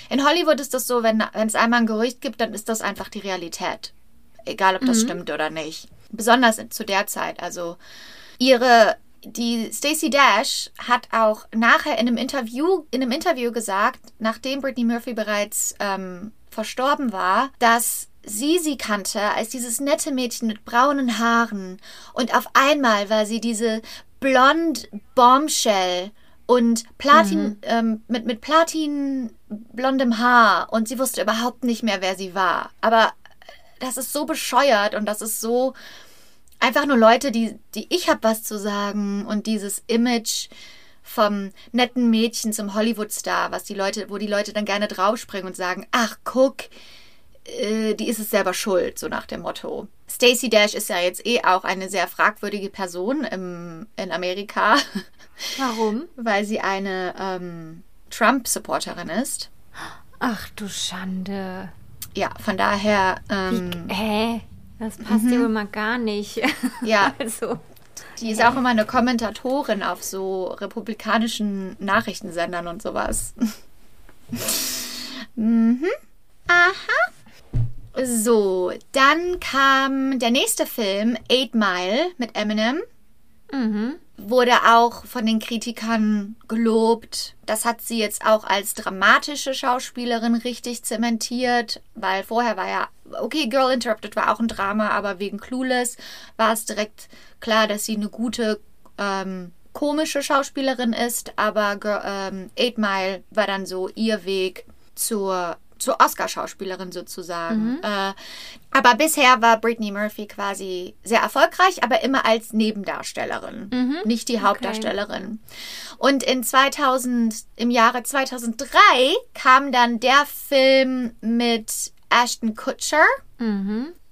B: in Hollywood ist das so, wenn, wenn es einmal ein Gerücht gibt, dann ist das einfach die Realität. Egal, ob das stimmt oder nicht. Besonders zu der Zeit. Also ihre die Stacey Dash hat auch nachher in einem Interview in einem Interview gesagt, nachdem Britney Murphy bereits ähm, verstorben war, dass sie sie kannte als dieses nette Mädchen mit braunen Haaren und auf einmal war sie diese blond Bombshell und Platin ähm, mit mit Platin blondem Haar und sie wusste überhaupt nicht mehr, wer sie war. Aber das ist so bescheuert und das ist so einfach nur Leute, die, die ich habe was zu sagen und dieses Image vom netten Mädchen zum Hollywood-Star, was die Leute, wo die Leute dann gerne draufspringen und sagen, ach guck, äh, die ist es selber schuld, so nach dem Motto. Stacey Dash ist ja jetzt eh auch eine sehr fragwürdige Person im, in Amerika,
A: Warum?
B: weil sie eine ähm, Trump-Supporterin ist.
A: Ach du Schande.
B: Ja, von daher, ähm,
A: Hä? Das passt ja wohl mal gar nicht.
B: ja,
A: Also.
B: Die ist auch immer eine Kommentatorin auf so republikanischen Nachrichtensendern und sowas. mhm. Aha. So, dann kam der nächste Film, Eight Mile mit Eminem.
A: Mhm.
B: Wurde auch von den Kritikern gelobt. Das hat sie jetzt auch als dramatische Schauspielerin richtig zementiert, weil vorher war ja, okay, Girl Interrupted war auch ein Drama, aber wegen Clueless war es direkt klar, dass sie eine gute ähm, komische Schauspielerin ist, aber Girl, ähm, Eight Mile war dann so ihr Weg zur, zur Oscar-Schauspielerin sozusagen. Äh, aber bisher war Britney Murphy quasi sehr erfolgreich, aber immer als Nebendarstellerin, nicht die Hauptdarstellerin. Und in 2000, im Jahre 2003 kam dann der Film mit Ashton Kutcher,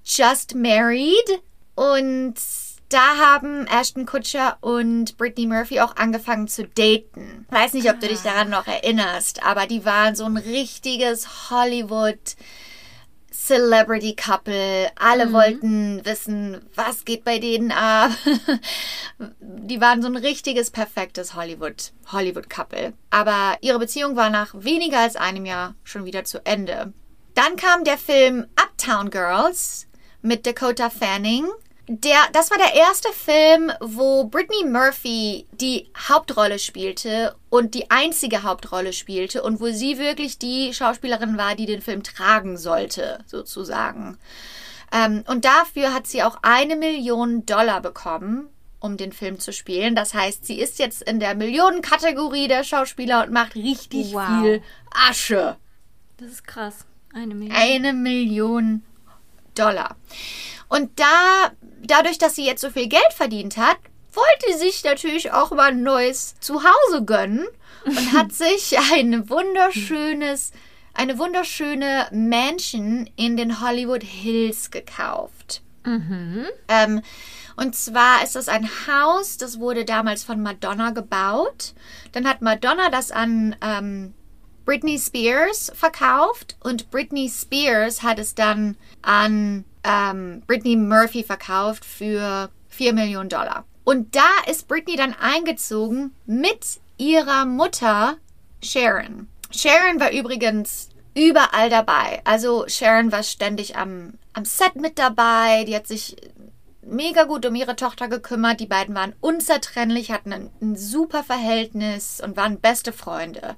B: Just Married. Und da haben Ashton Kutcher und Britney Murphy auch angefangen zu daten. Weiß nicht, ob du dich daran noch erinnerst, aber die waren so ein richtiges Hollywood Celebrity Couple. Alle wollten wissen, was geht bei denen ab. die waren so ein richtiges, perfektes Hollywood, Hollywood Couple. Aber ihre Beziehung war nach weniger als einem Jahr schon wieder zu Ende. Dann kam der Film Uptown Girls mit Dakota Fanning. Der, das war der erste Film, wo Britney Murphy die Hauptrolle spielte und die einzige Hauptrolle spielte und wo sie wirklich die Schauspielerin war, die den Film tragen sollte, sozusagen. Ähm, und dafür hat sie auch eine Million Dollar bekommen, um den Film zu spielen. Das heißt, sie ist jetzt in der Millionenkategorie der Schauspieler und macht richtig
A: Wow.
B: viel Asche.
A: Das ist krass. Eine Million.
B: Eine Million Dollar. Und da, dadurch, dass sie jetzt so viel Geld verdient hat, wollte sie sich natürlich auch mal ein neues Zuhause gönnen und hat sich ein wunderschönes, eine wunderschöne Mansion in den Hollywood Hills gekauft. Ähm, und zwar ist das ein Haus, das wurde damals von Madonna gebaut. Dann hat Madonna das an ähm, Britney Spears verkauft und Britney Spears hat es dann an ähm, Britney Murphy verkauft für 4 Millionen Dollar. Und da ist Britney dann eingezogen mit ihrer Mutter Sharon. Sharon war übrigens überall dabei. Also Sharon war ständig am, am Set mit dabei. Die hat sich mega gut um ihre Tochter gekümmert. Die beiden waren unzertrennlich, hatten ein, ein super Verhältnis und waren beste Freunde.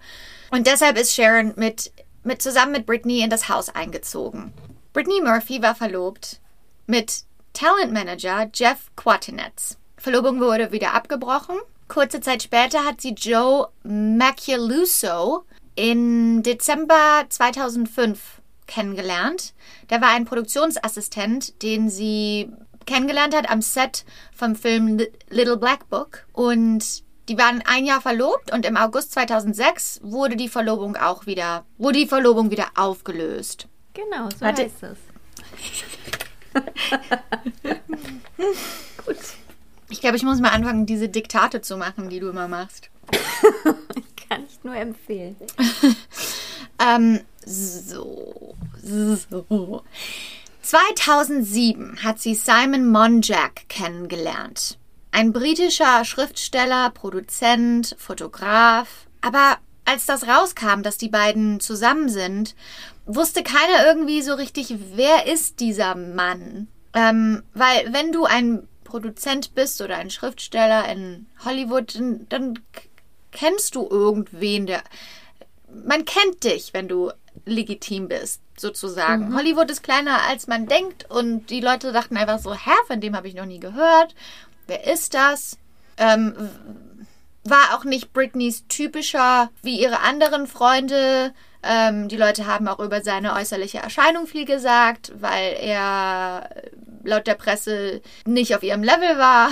B: Und deshalb ist Sharon mit, mit zusammen mit Britney in das Haus eingezogen. Britney Murphy war verlobt mit Talentmanager Jeff Quatinetz. Verlobung wurde wieder abgebrochen. Kurze Zeit später hat sie Joe Macaluso in Dezember 2005 kennengelernt. Der war ein Produktionsassistent, den sie kennengelernt hat am Set vom Film Little Black Book. Und die waren ein Jahr verlobt und im August 2006 wurde die Verlobung auch wieder, wurde die Verlobung wieder aufgelöst.
A: Genau, so
B: Warte.
A: heißt es.
B: Gut. Ich glaube, ich muss mal anfangen, diese Diktate zu machen, die du immer machst.
A: Kann ich nur empfehlen.
B: Ähm, so, so. 2007 hat sie Simon Monjack kennengelernt. Ein britischer Schriftsteller, Produzent, Fotograf. Aber als das rauskam, dass die beiden zusammen sind, wusste keiner irgendwie so richtig, wer ist dieser Mann. Ähm, weil wenn du ein Produzent bist oder ein Schriftsteller in Hollywood, dann, dann kennst du irgendwen, der man kennt dich, wenn du legitim bist, sozusagen. Hollywood ist kleiner, als man denkt und die Leute dachten einfach so, hä, von dem habe ich noch nie gehört. Wer ist das? Ähm, war auch nicht Britneys typischer wie ihre anderen Freunde. Ähm, die Leute haben auch über seine äußerliche Erscheinung viel gesagt, weil er äh, laut der Presse nicht auf ihrem Level war.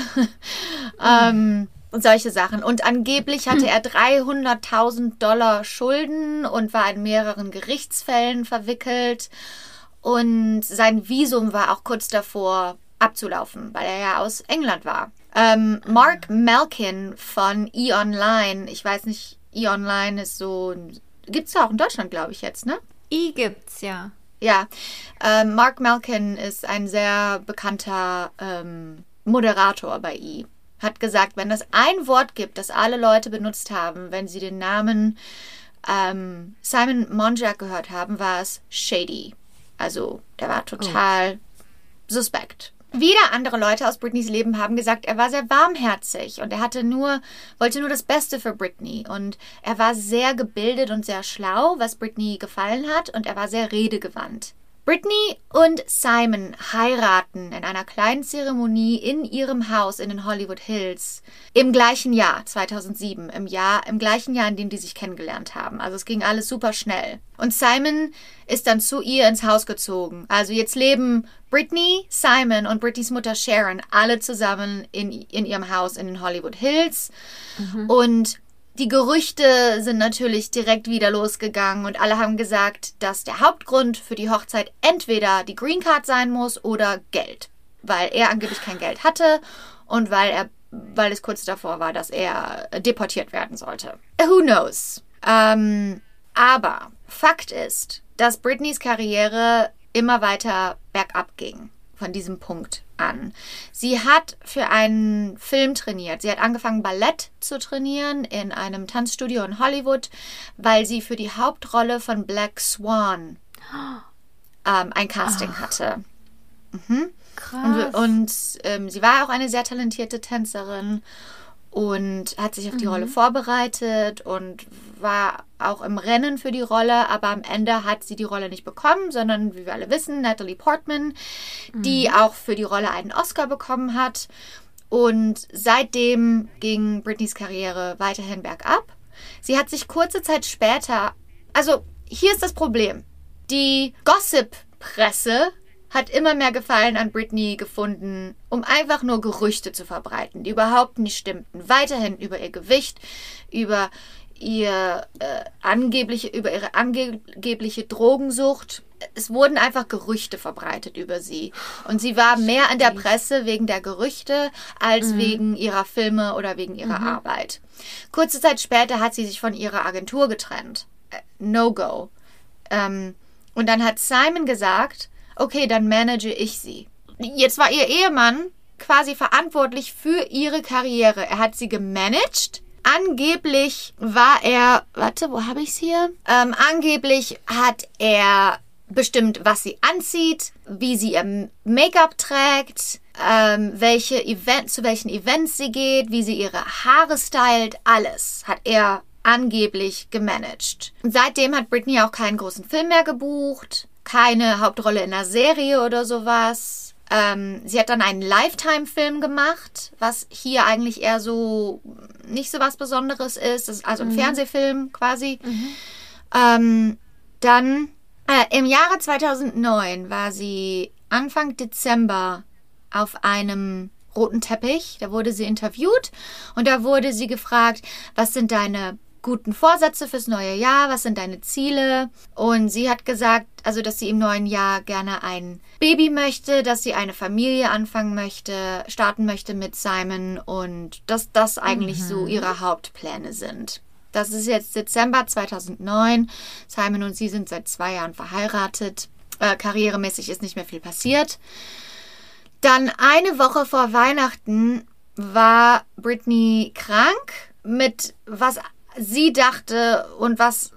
B: ähm, und solche Sachen. Und angeblich hatte er 300.000 Dollar Schulden und war in mehreren Gerichtsfällen verwickelt. Und sein Visum war auch kurz davor abzulaufen, weil er ja aus England war. Ähm, Mark Malkin von E-Online, ich weiß nicht, E-Online ist so, gibt's ja auch in Deutschland, glaube ich jetzt, ne?
A: I gibt's ja.
B: Ja, ähm, Mark Malkin ist ein sehr bekannter ähm, Moderator bei E. Hat gesagt, wenn es ein Wort gibt, das alle Leute benutzt haben, wenn sie den Namen ähm, Simon Monjack gehört haben, war es shady. Also, der war total suspekt. Wieder andere Leute aus Britneys Leben haben gesagt, er war sehr warmherzig und er hatte nur, wollte nur das Beste für Britney und er war sehr gebildet und sehr schlau, was Britney gefallen hat und er war sehr redegewandt. Britney und Simon heiraten in einer kleinen Zeremonie in ihrem Haus in den Hollywood Hills im gleichen Jahr, 2007, im Jahr, im gleichen Jahr, in dem die sich kennengelernt haben. Also es ging alles super schnell. Und Simon ist dann zu ihr ins Haus gezogen. Also jetzt leben Britney, Simon und Britneys Mutter Sharon alle zusammen in, in ihrem Haus in den Hollywood Hills. Und die Gerüchte sind natürlich direkt wieder losgegangen und alle haben gesagt, dass der Hauptgrund für die Hochzeit entweder die Green Card sein muss oder Geld, weil er angeblich kein Geld hatte und weil er, weil es kurz davor war, dass er deportiert werden sollte. Who knows? Ähm, aber Fakt ist, dass Britneys Karriere immer weiter bergab ging von diesem Punkt an. Sie hat für einen Film trainiert. Sie hat angefangen, Ballett zu trainieren in einem Tanzstudio in Hollywood, weil sie für die Hauptrolle von Black Swan ähm, ein Casting hatte.
A: Krass.
B: Und, und ähm, sie war auch eine sehr talentierte Tänzerin und hat sich auf die Rolle vorbereitet und war auch im Rennen für die Rolle, aber am Ende hat sie die Rolle nicht bekommen, sondern wie wir alle wissen, Natalie Portman, die auch für die Rolle einen Oscar bekommen hat. Und seitdem ging Britneys Karriere weiterhin bergab. Sie hat sich kurze Zeit später, also hier ist das Problem. Die Gossip-Presse hat immer mehr Gefallen an Britney gefunden, um einfach nur Gerüchte zu verbreiten, die überhaupt nicht stimmten. Weiterhin über ihr Gewicht, über ihr äh, angebliche, über ihre angebliche Drogensucht. Es wurden einfach Gerüchte verbreitet über sie. Und sie war mehr an der Presse wegen der Gerüchte als wegen ihrer Filme oder wegen ihrer Arbeit. Kurze Zeit später hat sie sich von ihrer Agentur getrennt. Äh, No go. Ähm, und dann hat Simon gesagt, okay, dann manage ich sie. Jetzt war ihr Ehemann quasi verantwortlich für ihre Karriere. Er hat sie gemanagt. Angeblich war er, warte, wo habe ich es hier? Ähm, angeblich hat er bestimmt, was sie anzieht, wie sie ihr Make-up trägt, ähm, welche Event, zu welchen Events sie geht, wie sie ihre Haare stylt, alles hat er angeblich gemanagt. Seitdem hat Britney auch keinen großen Film mehr gebucht, keine Hauptrolle in einer Serie oder sowas. Ähm, sie hat dann einen Lifetime-Film gemacht, was hier eigentlich eher so nicht so was Besonderes ist. Das ist also ein
A: Mhm.
B: Fernsehfilm quasi. Ähm, dann äh, im Jahre 2009 war sie Anfang Dezember auf einem roten Teppich. Da wurde sie interviewt und da wurde sie gefragt, was sind deine guten Vorsätze fürs neue Jahr, was sind deine Ziele? Und sie hat gesagt, also dass sie im neuen Jahr gerne ein Baby möchte, dass sie eine Familie anfangen möchte, starten möchte mit Simon und dass das eigentlich so ihre Hauptpläne sind. Das ist jetzt Dezember 2009. Simon und sie sind seit zwei Jahren verheiratet. Äh, karrieremäßig ist nicht mehr viel passiert. Dann eine Woche vor Weihnachten war Britney krank mit was sie dachte und was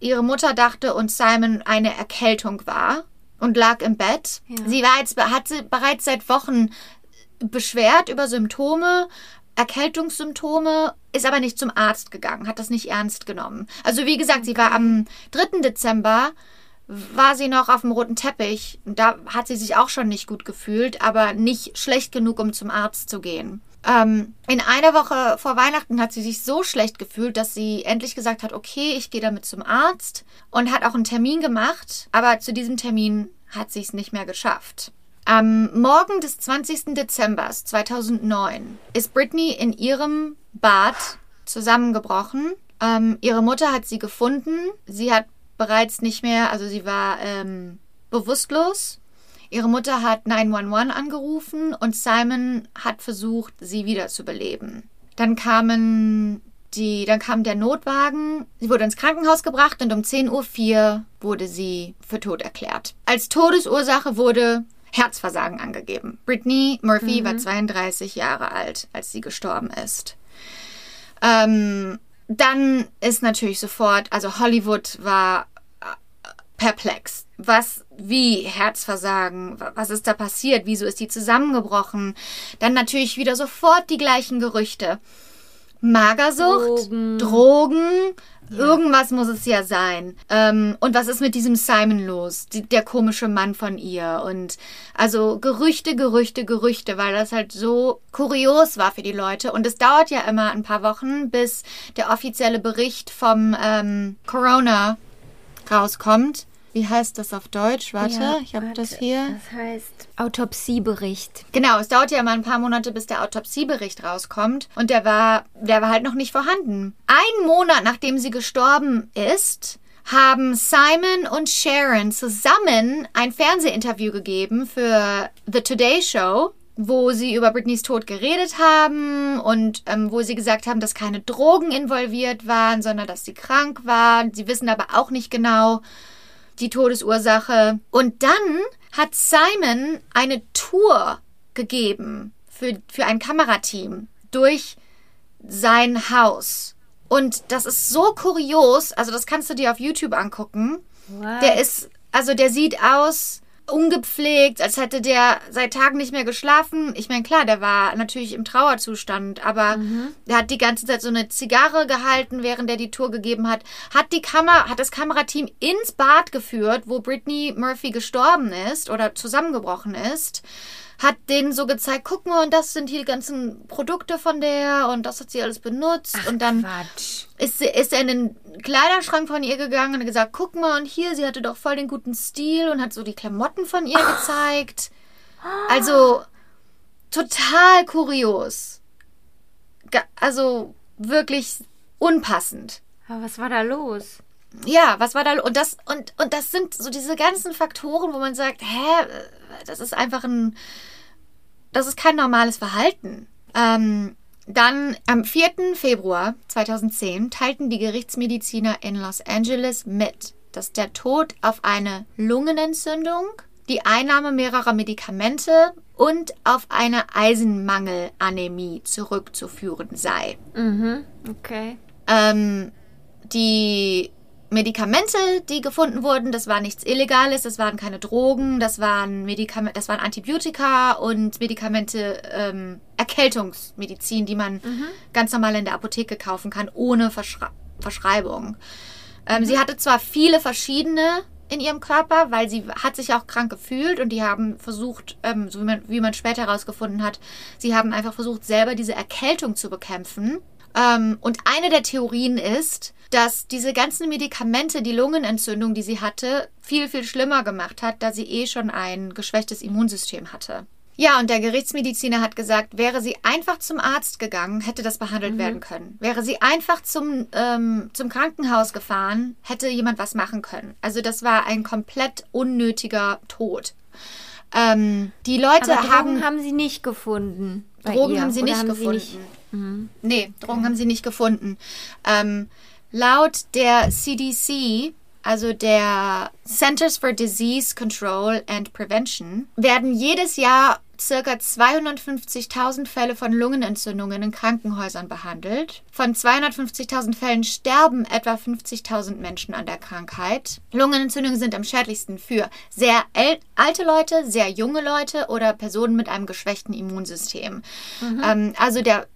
B: ihre Mutter dachte und Simon eine Erkältung war und lag im Bett.
A: Ja.
B: Sie war jetzt, hat sie bereits seit Wochen beschwert über Symptome, Erkältungssymptome, ist aber nicht zum Arzt gegangen, hat das nicht ernst genommen. Also wie gesagt, sie war am 3. Dezember war sie noch auf dem roten Teppich. Und Da hat sie sich auch schon nicht gut gefühlt, aber nicht schlecht genug, um zum Arzt zu gehen. Ähm, in einer Woche vor Weihnachten hat sie sich so schlecht gefühlt, dass sie endlich gesagt hat, okay, ich gehe damit zum Arzt und hat auch einen Termin gemacht, aber zu diesem Termin hat sie es nicht mehr geschafft. Am Morgen des 20. Dezember 2009 ist Britney in ihrem Bad zusammengebrochen. Ähm, ihre Mutter hat sie gefunden. Sie hat bereits nicht mehr, also sie war ähm, bewusstlos. Ihre Mutter hat 911 angerufen und Simon hat versucht, sie wiederzubeleben. Dann kamen die, dann kam der Notwagen. Sie wurde ins Krankenhaus gebracht und um 10.04 Uhr wurde sie für tot erklärt. Als Todesursache wurde Herzversagen angegeben. Brittany Murphy war 32 Jahre alt, als sie gestorben ist. Ähm, dann ist natürlich sofort, also Hollywood war äh, perplex. Was, wie Herzversagen, wa- was ist da passiert? Wieso ist die zusammengebrochen? Dann natürlich wieder sofort die gleichen Gerüchte. Magersucht,
A: Drogen.
B: Drogen, irgendwas muss es ja sein. Ähm, und was ist mit diesem Simon los? Die, der komische Mann von ihr. Und also Gerüchte, Gerüchte, Gerüchte, weil das halt so kurios war für die Leute. Und es dauert ja immer ein paar Wochen, bis der offizielle Bericht vom ähm, Corona rauskommt. Wie heißt das auf Deutsch? Warte,
A: Ja,
B: ich habe das hier.
A: Das heißt Autopsiebericht.
B: Genau, es dauert ja mal ein paar Monate, bis der Autopsiebericht rauskommt. Und der war, der war halt noch nicht vorhanden. Ein Monat nachdem sie gestorben ist, haben Simon und Sharon zusammen ein Fernsehinterview gegeben für The Today Show, wo sie über Britneys Tod geredet haben und ähm, wo sie gesagt haben, dass keine Drogen involviert waren, sondern dass sie krank war. Sie wissen aber auch nicht genau, die Todesursache. Und dann hat Simon eine Tour gegeben für, für ein Kamerateam durch sein Haus. Und das ist so kurios, also das kannst du dir auf YouTube angucken.
A: Wow.
B: Der ist, also der sieht aus ungepflegt, als hätte der seit Tagen nicht mehr geschlafen. Ich meine, klar, der war natürlich im Trauerzustand, aber der hat die ganze Zeit so eine Zigarre gehalten, während er die Tour gegeben hat. Hat die Kamera, hat das Kamerateam ins Bad geführt, wo Britney Murphy gestorben ist oder zusammengebrochen ist. Hat denen so gezeigt, guck mal, und das sind hier die ganzen Produkte von der und das hat sie alles benutzt. und dann
A: Quatsch.
B: ist, sie- ist er in den Kleiderschrank von ihr gegangen und hat gesagt, guck mal, und hier, sie hatte doch voll den guten Stil und hat so die Klamotten von ihr gezeigt. Also total kurios. Also wirklich unpassend.
A: Aber was war da los?
B: Ja, was war da? Und das, und, und das sind so diese ganzen Faktoren, wo man sagt, hä, das ist einfach ein, das ist kein normales Verhalten. Ähm, dann am 4. Februar 2010 teilten die Gerichtsmediziner in Los Angeles mit, dass der Tod auf eine Lungenentzündung die Einnahme mehrerer Medikamente und auf eine Eisenmangelanämie zurückzuführen sei.
A: Mhm. Okay.
B: Ähm, die Medikamente, die gefunden wurden, das war nichts Illegales, das waren keine Drogen, das waren Medikamente, das waren Antibiotika und Medikamente, ähm, Erkältungsmedizin, die man ganz normal in der Apotheke kaufen kann, ohne Verschrei Verschreibung. Ähm, Sie hatte zwar viele verschiedene in ihrem Körper, weil sie hat sich auch krank gefühlt und die haben versucht, ähm, so wie man, wie man später herausgefunden hat, sie haben einfach versucht, selber diese Erkältung zu bekämpfen. Ähm, und eine der Theorien ist, dass diese ganzen Medikamente die Lungenentzündung, die sie hatte, viel, viel schlimmer gemacht hat, da sie eh schon ein geschwächtes Immunsystem hatte. Ja, und der Gerichtsmediziner hat gesagt, wäre sie einfach zum Arzt gegangen, hätte das behandelt werden können. Wäre sie einfach zum, ähm, zum Krankenhaus gefahren, hätte jemand was machen können. Also das war ein komplett unnötiger Tod. Ähm, die Leute
A: Aber Drogen
B: haben,
A: haben, sie nicht gefunden.
B: Drogen
A: ihr,
B: haben sie
A: oder
B: nicht
A: haben
B: gefunden.
A: Sie nicht,
B: Nee, Drogen haben sie nicht gefunden. Ähm, laut der CDC, also der Centers for Disease Control and Prevention, werden jedes Jahr circa 250.000 Fälle von Lungenentzündungen in Krankenhäusern behandelt. Von 250.000 Fällen sterben etwa 50.000 Menschen an der Krankheit. Lungenentzündungen sind am schädlichsten für sehr alte Leute, sehr junge Leute oder Personen mit einem geschwächten Immunsystem. Ähm, also der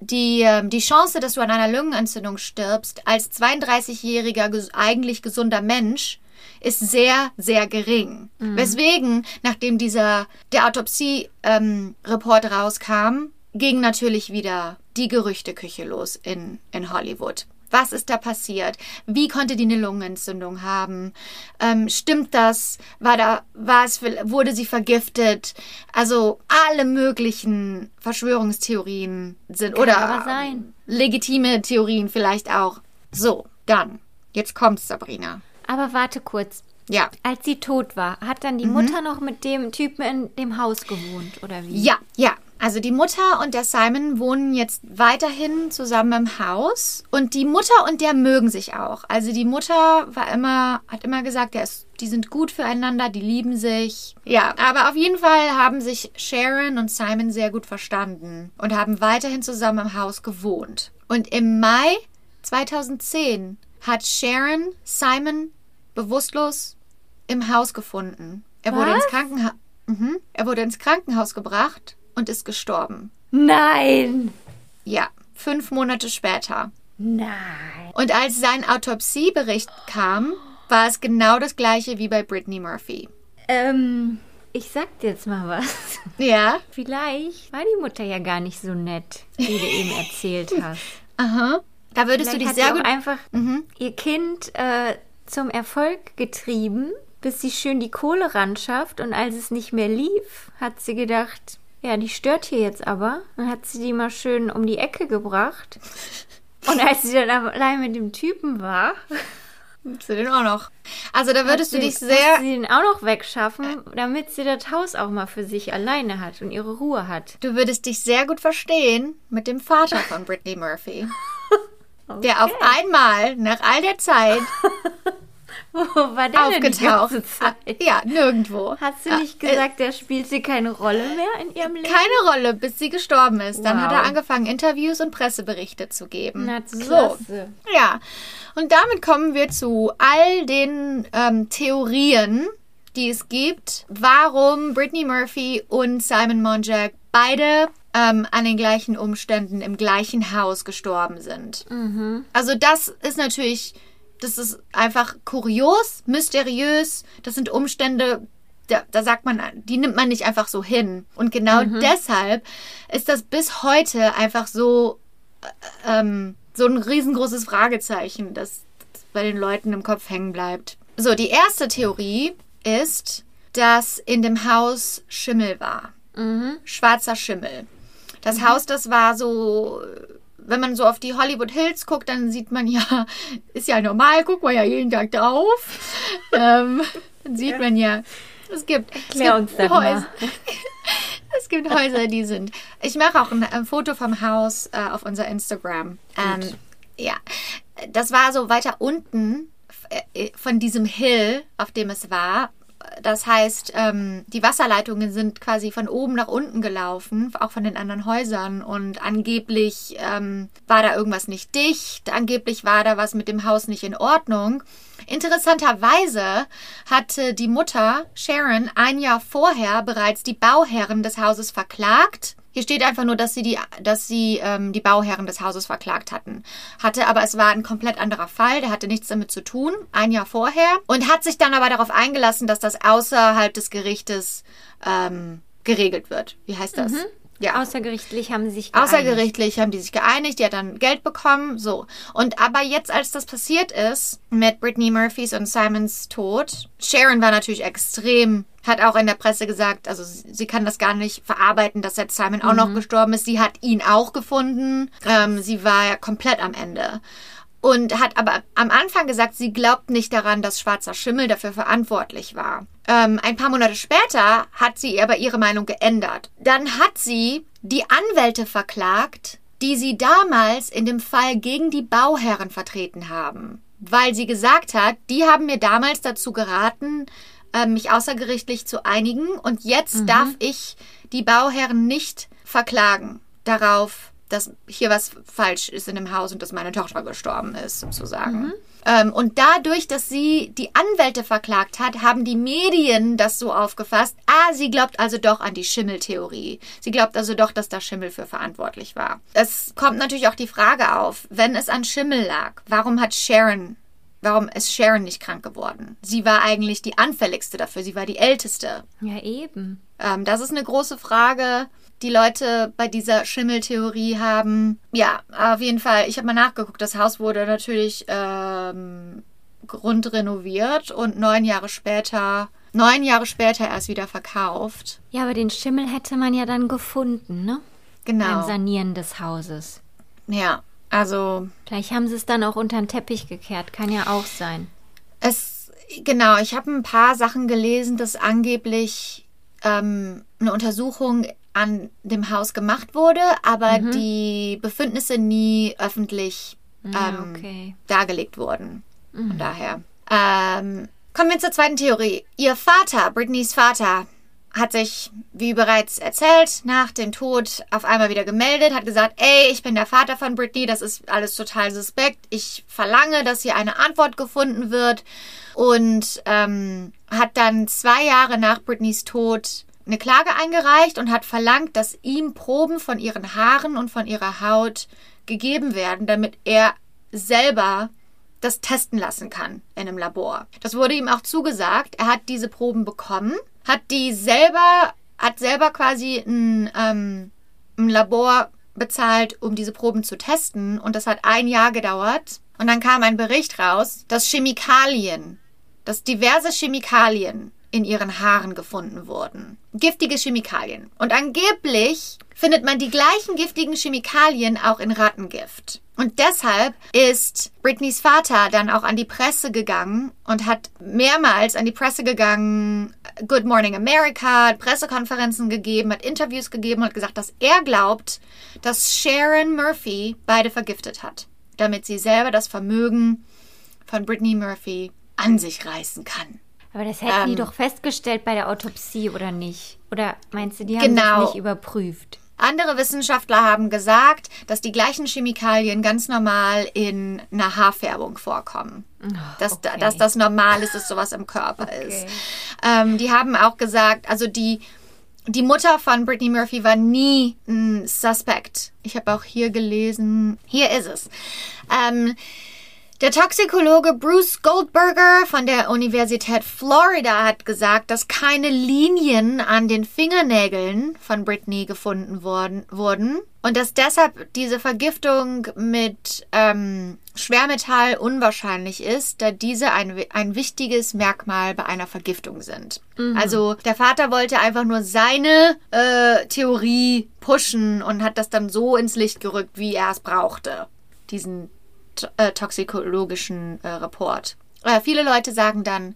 B: die, ähm, die Chance, dass du an einer Lungenentzündung stirbst, als 32-jähriger ges eigentlich gesunder Mensch, ist sehr, sehr gering. Weswegen, nachdem dieser der Autopsie-Report rauskam, ging natürlich wieder die Gerüchteküche los in, in Hollywood. Was ist da passiert? Wie konnte die eine Lungenentzündung haben? Ähm, stimmt das? War da, war es, wurde sie vergiftet? Also alle möglichen Verschwörungstheorien sind oder
A: aber sein.
B: legitime Theorien vielleicht auch. So, dann. Jetzt kommt's, Sabrina.
A: Aber warte kurz.
B: Ja.
A: Als sie tot war, hat dann die Mutter noch mit dem Typen in dem Haus gewohnt, oder wie?
B: Ja, ja. Also die Mutter und der Simon wohnen jetzt weiterhin zusammen im Haus und die Mutter und der mögen sich auch. Also die Mutter war immer, hat immer gesagt, der ist, die sind gut füreinander, die lieben sich. Ja, aber auf jeden Fall haben sich Sharon und Simon sehr gut verstanden und haben weiterhin zusammen im Haus gewohnt. Und im Mai 2010 hat Sharon Simon bewusstlos im Haus gefunden. Er wurde
A: Was?
B: ins Krankenhaus. Mhm. Er wurde ins Krankenhaus gebracht und ist gestorben.
A: Nein!
B: Ja, fünf Monate später.
A: Nein.
B: Und als sein Autopsiebericht kam, war es genau das gleiche wie bei Brittany Murphy.
A: Ähm, ich sag dir jetzt mal was.
B: Ja,
A: Vielleicht war die Mutter ja gar nicht so nett, wie du eben erzählt hast.
B: aha. Da würdest
A: Vielleicht
B: du dich sehr gut.
A: einfach
B: Mhm.
A: ihr Kind äh, zum Erfolg getrieben, bis sie schön die Kohle ran schafft. Und als es nicht mehr lief, hat sie gedacht, ja, die stört hier jetzt aber. Dann hat sie die mal schön um die Ecke gebracht. Und als sie dann allein mit dem Typen war,
B: Zu den auch noch. Also da würdest du dich sehr.
A: musste sie den auch noch wegschaffen, damit sie das Haus auch mal für sich alleine hat und ihre Ruhe hat.
B: Du würdest dich sehr gut verstehen mit dem Vater von Brittany Murphy. Der auf einmal, nach all der Zeit,
A: Wo war der denn die
B: aufgetaucht.
A: ganze Zeit?
B: Ja, nirgendwo.
A: Hast du nicht gesagt, der spielte keine Rolle mehr in ihrem Leben?
B: Keine Rolle, bis sie gestorben ist. Dann hat er
A: Wow.
B: angefangen, Interviews und Presseberichte zu geben.
A: Na,
B: so. Ja. Und damit kommen wir zu all den ähm, Theorien, die es gibt, warum Brittany Murphy und Simon Monjack beide ähm, an den gleichen Umständen im gleichen Haus gestorben sind. Also das ist natürlich, das ist einfach kurios, mysteriös. Das sind Umstände, da, da sagt man, die nimmt man nicht einfach so hin. Und genau deshalb ist das bis heute einfach so, äh, ähm, so ein riesengroßes Fragezeichen, das, das bei den Leuten im Kopf hängen bleibt. So, die erste Theorie ist, dass in dem Haus Schimmel war. Schwarzer Schimmel. Das Haus, das war so, wenn man so auf die Hollywood Hills guckt, dann sieht man ja, ist ja normal, guckt man ja jeden Tag drauf. ähm, dann sieht man ja, es gibt, es
A: Erklär
B: gibt
A: uns.
B: Häuser. Es gibt Häuser, die sind. Ich mache auch ein, ein Foto vom Haus äh, auf unser Instagram. Ähm, ja, das war so weiter unten äh, von diesem Hill, auf dem es war. Das heißt, ähm, die Wasserleitungen sind quasi von oben nach unten gelaufen, auch von den anderen Häusern. Und angeblich ähm, war da irgendwas nicht dicht. Angeblich war da was mit dem Haus nicht in Ordnung. Interessanterweise hatte die Mutter Sharon ein Jahr vorher bereits die Bauherren des Hauses verklagt hier steht einfach nur, dass sie die, dass sie ähm, die Bauherren des Hauses verklagt hatten. Hatte aber, es war ein komplett anderer Fall, der hatte nichts damit zu tun, ein Jahr vorher. Und hat sich dann aber darauf eingelassen, dass das außerhalb des Gerichtes ähm, geregelt wird. Wie heißt das?
A: Mhm.
B: Ja.
A: Außergerichtlich haben sie sich geeinigt.
B: Außergerichtlich haben die sich geeinigt, die hat dann Geld bekommen, so. Und aber jetzt, als das passiert ist, mit Britney Murphys und Simons Tod, Sharon war natürlich extrem, hat auch in der Presse gesagt, also sie, kann das gar nicht verarbeiten, dass jetzt Simon auch noch gestorben ist. Sie hat ihn auch gefunden. Ähm, sie war ja komplett am Ende. Und hat aber am Anfang gesagt, sie glaubt nicht daran, dass schwarzer Schimmel dafür verantwortlich war. Ähm, ein paar Monate später hat sie aber ihre Meinung geändert. Dann hat sie die Anwälte verklagt, die sie damals in dem Fall gegen die Bauherren vertreten haben. Weil sie gesagt hat, die haben mir damals dazu geraten, äh, mich außergerichtlich zu einigen und jetzt darf ich die Bauherren nicht verklagen darauf, dass hier was falsch ist in dem Haus und dass meine Tochter gestorben ist, sozusagen. Ähm, und dadurch, dass sie die Anwälte verklagt hat, haben die Medien das so aufgefasst. Ah, sie glaubt also doch an die Schimmeltheorie. Sie glaubt also doch, dass da Schimmel für verantwortlich war. Es kommt natürlich auch die Frage auf, wenn es an Schimmel lag, warum hat Sharon Warum ist Sharon nicht krank geworden? Sie war eigentlich die anfälligste dafür. Sie war die älteste.
A: Ja, eben.
B: Ähm, das ist eine große Frage, die Leute bei dieser Schimmeltheorie haben. Ja, auf jeden Fall. Ich habe mal nachgeguckt. Das Haus wurde natürlich ähm, grundrenoviert und neun Jahre später, neun Jahre später erst wieder verkauft.
A: Ja, aber den Schimmel hätte man ja dann gefunden, ne? Beim
B: Genau.
A: Sanieren des Hauses.
B: Ja, also
A: Vielleicht haben sie es dann auch unter den Teppich gekehrt. Kann ja auch sein.
B: Es, genau, ich habe ein paar Sachen gelesen, dass angeblich ähm, eine Untersuchung an dem Haus gemacht wurde, aber die Befugnisse nie öffentlich
A: Ja,
B: ähm,
A: okay.
B: dargelegt wurden. Von daher. Ähm, kommen wir zur zweiten Theorie. Ihr Vater, Britneys Vater, hat sich, wie bereits erzählt, nach dem Tod auf einmal wieder gemeldet, hat gesagt, ey, ich bin der Vater von Britney, das ist alles total suspekt. Ich verlange, dass hier eine Antwort gefunden wird. Und ähm, hat dann zwei Jahre nach Britneys Tod eine Klage eingereicht und hat verlangt, dass ihm Proben von ihren Haaren und von ihrer Haut gegeben werden, damit er selber das testen lassen kann in einem Labor. Das wurde ihm auch zugesagt. Er hat diese Proben bekommen, hat die selber, hat selber quasi ein, ähm, ein Labor bezahlt, um diese Proben zu testen. Und das hat ein Jahr gedauert. Und dann kam ein Bericht raus, dass Chemikalien, dass diverse Chemikalien in ihren Haaren gefunden wurden. Giftige Chemikalien. Und angeblich findet man die gleichen giftigen Chemikalien auch in Rattengift. Und deshalb ist Britneys Vater dann auch an die Presse gegangen und hat mehrmals an die Presse gegangen, Good Morning America, hat Pressekonferenzen gegeben, hat Interviews gegeben und gesagt, dass er glaubt, dass Sharon Murphy beide vergiftet hat, damit sie selber das Vermögen von Britney Murphy an sich reißen kann.
A: Aber das hätten die
B: Ähm.
A: doch festgestellt bei der Autopsie, oder nicht? Oder meinst du, die haben
B: Genau.
A: das nicht überprüft?
B: Andere Wissenschaftler haben gesagt, dass die gleichen Chemikalien ganz normal in einer Haarfärbung vorkommen. Dass,
A: okay.
B: dass das normal ist, dass sowas im Körper
A: Okay.
B: ist. Ähm, die haben auch gesagt, also die, die Mutter von Britney Murphy war nie ein Suspect. Ich habe auch hier gelesen, hier ist es. Ähm, der Toxikologe Bruce Goldberger von der Universität Florida hat gesagt, dass keine Linien an den Fingernägeln von Britney gefunden worden, wurden und dass deshalb diese Vergiftung mit ähm, Schwermetall unwahrscheinlich ist, da diese ein, ein wichtiges Merkmal bei einer Vergiftung sind. Also der Vater wollte einfach nur seine äh, Theorie pushen und hat das dann so ins Licht gerückt, wie er es brauchte. Diesen äh, toxikologischen äh, Report. Äh, viele Leute sagen dann,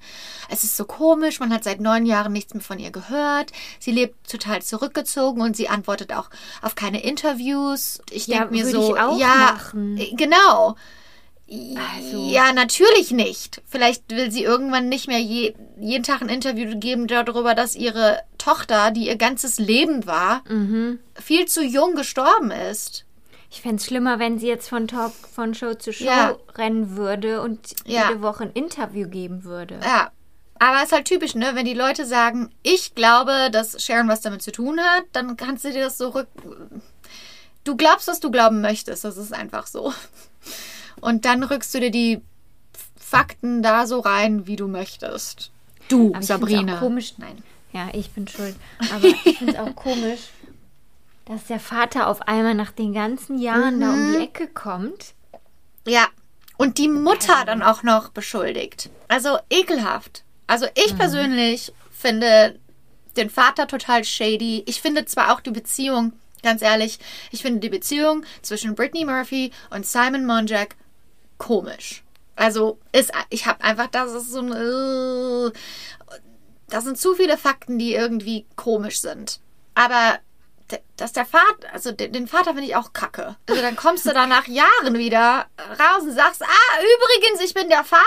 B: es ist so komisch, man hat seit neun Jahren nichts mehr von ihr gehört. Sie lebt total zurückgezogen und sie antwortet auch auf keine Interviews. Ich
A: Ja,
B: denke mir so, ja,
A: machen.
B: äh, genau.
A: Also-
B: Ja, natürlich nicht. Vielleicht will sie irgendwann nicht mehr je, jeden Tag ein Interview geben darüber, dass ihre Tochter, die ihr ganzes Leben war,
A: Mhm.
B: viel zu jung gestorben ist.
A: Ich fände es schlimmer, wenn sie jetzt von Talk, von Show zu Show
B: Ja.
A: rennen würde und
B: Ja.
A: jede Woche ein Interview geben würde.
B: Ja. Aber es ist halt typisch, ne? Wenn die Leute sagen, ich glaube, dass Sharon was damit zu tun hat, dann kannst du dir das so rück. Du glaubst, was du glauben möchtest. Das ist einfach so. Und dann rückst du dir die Fakten da so rein, wie du möchtest. Du,
A: Aber
B: Sabrina.
A: auch komisch.
B: Nein.
A: Ja, ich bin schuld. Aber ich finde es auch komisch, dass der Vater auf einmal nach den ganzen Jahren da um die Ecke kommt.
B: Ja. Und die Mutter dann auch noch beschuldigt. Also ekelhaft. Also ich persönlich finde den Vater total shady. Ich finde zwar auch die Beziehung, ganz ehrlich, ich finde die Beziehung zwischen Brittany Murphy und Simon Monjack komisch. Also ist, ich habe einfach, das ist so ein, äh, das sind zu viele Fakten, die irgendwie komisch sind. Aber dass der Vater, also den, Vater finde ich auch kacke. Also dann kommst du da nach Jahren wieder raus und sagst, ah, übrigens, ich bin der Vater.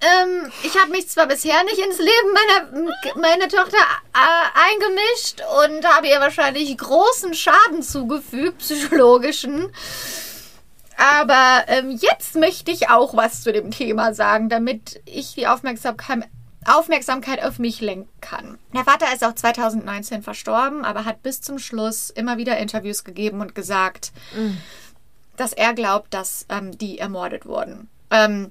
B: Ähm, ich habe mich zwar bisher nicht ins Leben meiner, meiner Tochter äh, eingemischt und habe ihr wahrscheinlich großen Schaden zugefügt, psychologischen. Aber ähm, jetzt möchte ich auch was zu dem Thema sagen, damit ich die Aufmerksamkeit, Aufmerksamkeit auf mich lenken kann. Der Vater ist auch 2019 verstorben, aber hat bis zum Schluss immer wieder Interviews gegeben und gesagt, dass er glaubt, dass ähm, die ermordet wurden. Ähm,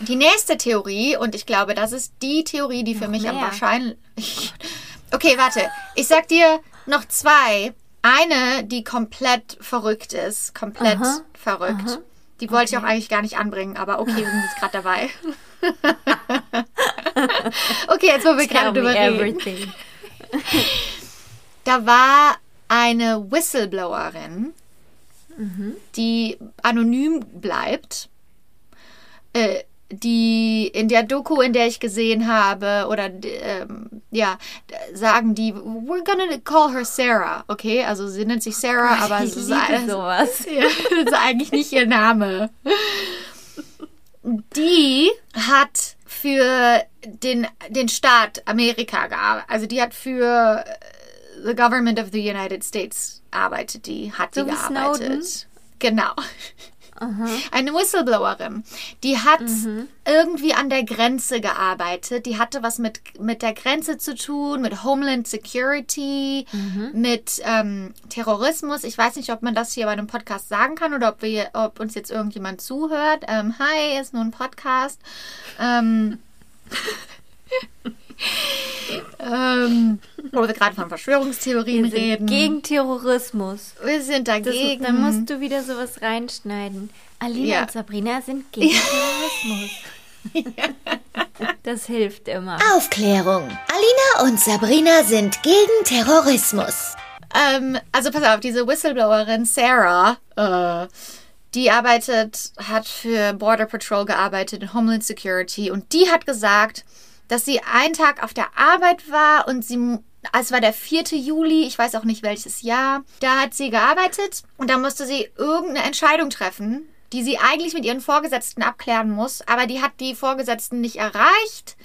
B: die nächste Theorie, und ich glaube, das ist die Theorie, die für mich am
A: mehr.
B: wahrscheinlich. Okay, warte. Ich sag dir noch zwei. Eine, die komplett verrückt ist. Komplett
A: Aha,
B: verrückt. Die wollte ich auch eigentlich gar nicht anbringen, aber okay, wir sind jetzt gerade dabei. okay, jetzt wo wir
A: Tell
B: gerade drüber reden.
A: everything.
B: Da war eine Whistleblowerin, die anonym bleibt, äh, die in der Doku, in der ich gesehen habe, oder ähm, ja, sagen die, we're gonna call her Sarah, okay? Also sie nennt sich Sarah, aber
A: ich
B: es ist,
A: sowas.
B: ja, das ist eigentlich nicht ihr Name. Die hat für den, den Staat Amerika gearbeitet. Also die hat für äh, the government of the United States arbeitet. Die hat
A: So
B: die gearbeitet.
A: Snowden?
B: Genau. Eine Whistleblowerin. Die hat irgendwie an der Grenze gearbeitet. Die hatte was mit, mit der Grenze zu tun, mit Homeland Security, mit ähm, Terrorismus. Ich weiß nicht, ob man das hier bei einem Podcast sagen kann oder ob, wir, ob uns jetzt irgendjemand zuhört. Ähm, hi, ist nur ein Podcast. Ähm, ähm, wo wir gerade von Verschwörungstheorien
A: Wir sind
B: reden.
A: gegen Terrorismus.
B: wir sind
A: Das,
B: dagegen.
A: dann musst du wieder sowas reinschneiden. Alina
B: Ja.
A: und Sabrina sind gegen Terrorismus. Das hilft immer.
C: Aufklärung. Alina und Sabrina sind gegen Terrorismus.
B: Ähm, also pass auf, diese Whistleblowerin Sarah, äh, die arbeitet, hat für Border Patrol gearbeitet, in Homeland Security und die hat gesagt, dass sie einen Tag auf der Arbeit war und sie, es war der 4. Juli, ich weiß auch nicht welches Jahr, da hat sie gearbeitet und da musste sie irgendeine Entscheidung treffen, die sie eigentlich mit ihren Vorgesetzten abklären muss, aber die hat die Vorgesetzten nicht erreicht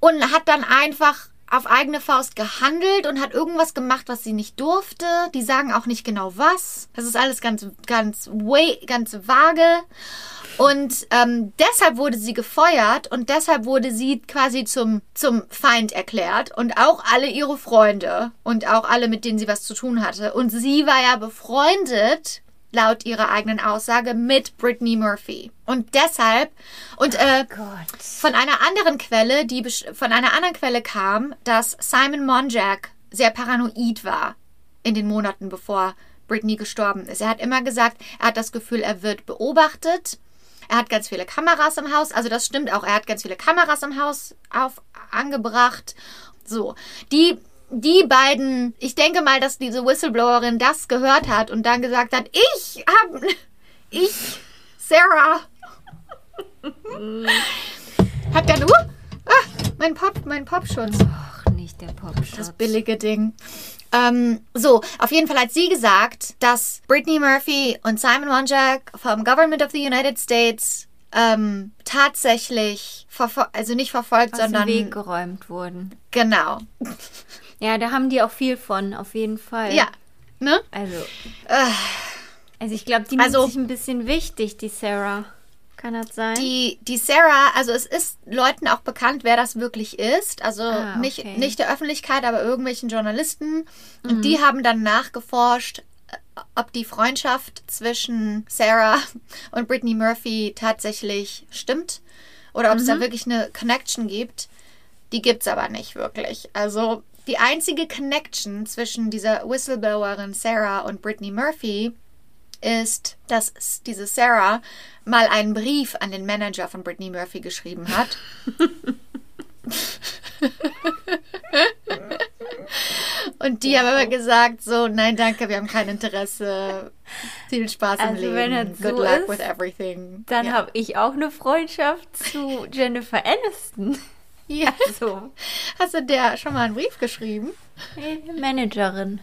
B: und hat dann einfach auf eigene Faust gehandelt und hat irgendwas gemacht, was sie nicht durfte. Die sagen auch nicht genau was. Das ist alles ganz, ganz, way, ganz vage. Und ähm, deshalb wurde sie gefeuert und deshalb wurde sie quasi zum, zum Feind erklärt und auch alle ihre Freunde und auch alle, mit denen sie was zu tun hatte. Und sie war ja befreundet laut ihrer eigenen Aussage mit Brittany Murphy. Und deshalb, und äh,
A: Gott.
B: von einer anderen Quelle, die von einer anderen Quelle kam, dass Simon Monjack sehr paranoid war in den Monaten bevor Britney gestorben ist. Er hat immer gesagt, er hat das Gefühl, er wird beobachtet. Er hat ganz viele Kameras im Haus, also das stimmt auch. Er hat ganz viele Kameras im Haus auf angebracht. So, die die beiden, ich denke mal, dass diese Whistleblowerin das gehört hat und dann gesagt hat, ich hab ich Sarah Habt ihr nur? Ah, mein Pop, mein Popschutz.
A: Ach, nicht der Popschutz.
B: Das billige Ding. Ähm, so, auf jeden Fall hat sie gesagt, dass Brittany Murphy und Simon Wonjak vom Government of the United States ähm, tatsächlich, also nicht verfolgt,
A: aus
B: sondern
A: dem Weg geräumt wurden.
B: genau.
A: Ja, da haben die auch viel von, auf jeden Fall.
B: Ja, ne?
A: Also,
B: Äh,
A: also ich glaube, die
B: Also-
A: sich ein bisschen wichtig, die Sarah. Kann das sein?
B: Die, die Sarah, also es ist Leuten auch bekannt, wer das wirklich ist. Also
A: Ah,
B: nicht,
A: okay.
B: nicht der Öffentlichkeit, aber irgendwelchen Journalisten. Und die haben dann nachgeforscht, äh, ob die Freundschaft zwischen Sarah und Brittany Murphy tatsächlich stimmt. Oder ob es da wirklich eine Connection gibt. Die gibt es aber nicht wirklich. Also die einzige Connection zwischen dieser Whistleblowerin Sarah und Brittany Murphy ist, dass diese Sarah mal einen Brief an den Manager von Brittany Murphy geschrieben hat. Und die haben immer gesagt, so, nein, danke, wir haben kein Interesse. Viel Spaß im
A: Also,
B: Leben.
A: wenn das
B: Good
A: so
B: luck
A: ist,
B: with everything.
A: Dann
B: ja.
A: habe ich auch eine Freundschaft zu Jennifer Aniston.
B: Ja.
A: So,
B: Hast du der schon mal einen Brief geschrieben?
A: Managerin.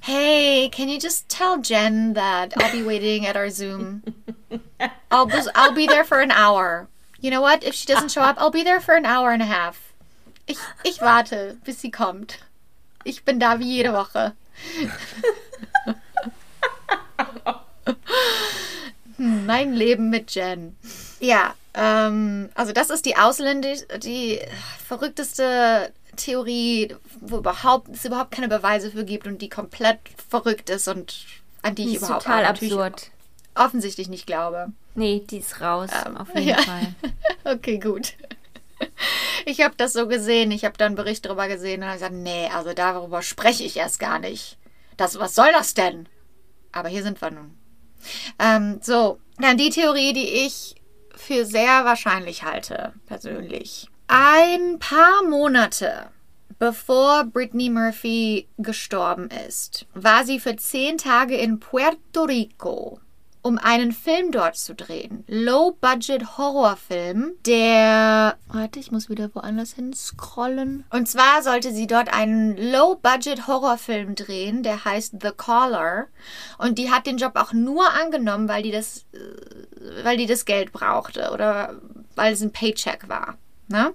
B: Hey, can you just tell Jen that I'll be waiting at our Zoom? I'll be, I'll be there for an hour. You know what? If she doesn't show up, I'll be there for an hour and a half. Ich, ich warte, bis sie kommt. Ich bin da wie jede Woche. Hm, mein Leben mit Jen. Ja, ähm, also das ist die ausländisch, die verrückteste Theorie, wo überhaupt es überhaupt keine Beweise für gibt und die komplett verrückt ist und an die ich
A: Die ist
B: überhaupt
A: total absurd.
B: offensichtlich nicht glaube.
A: Nee, die ist raus,
B: Ähm,
A: auf jeden
B: ja.
A: Fall.
B: Okay, gut. Ich habe das so gesehen, ich habe da einen Bericht darüber gesehen und habe gesagt, nee, also darüber spreche ich erst gar nicht. Das, was soll das denn? Aber hier sind wir nun. Ähm, so, dann die Theorie, die ich für sehr wahrscheinlich halte, persönlich. Ein paar Monate bevor Brittany Murphy gestorben ist, war sie für zehn Tage in Puerto Rico, um einen Film dort zu drehen. Low-Budget-Horrorfilm, der. Warte, ich muss wieder woanders hin scrollen. Und zwar sollte sie dort einen Low-Budget-Horrorfilm drehen, der heißt The Caller. Und die hat den Job auch nur angenommen, weil die das, äh, weil die das Geld brauchte oder weil es ein Paycheck war. Ne?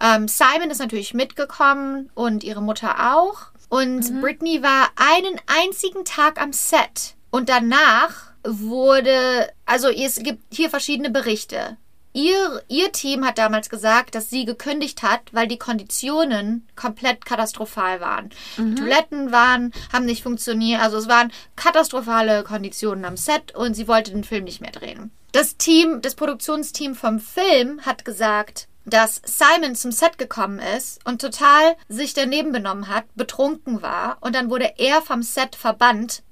B: Ähm, Simon ist natürlich mitgekommen und ihre Mutter auch. Und Britney war einen einzigen Tag am Set. Und danach wurde, also es gibt hier verschiedene Berichte. Ihr, ihr Team hat damals gesagt, dass sie gekündigt hat, weil die Konditionen komplett katastrophal waren. Die Toiletten waren, haben nicht funktioniert. Also es waren katastrophale Konditionen am Set und sie wollte den Film nicht mehr drehen. Das Team, das Produktionsteam vom Film hat gesagt, dass Simon zum Set gekommen ist und total sich daneben benommen hat, betrunken war und dann wurde er vom Set verbannt.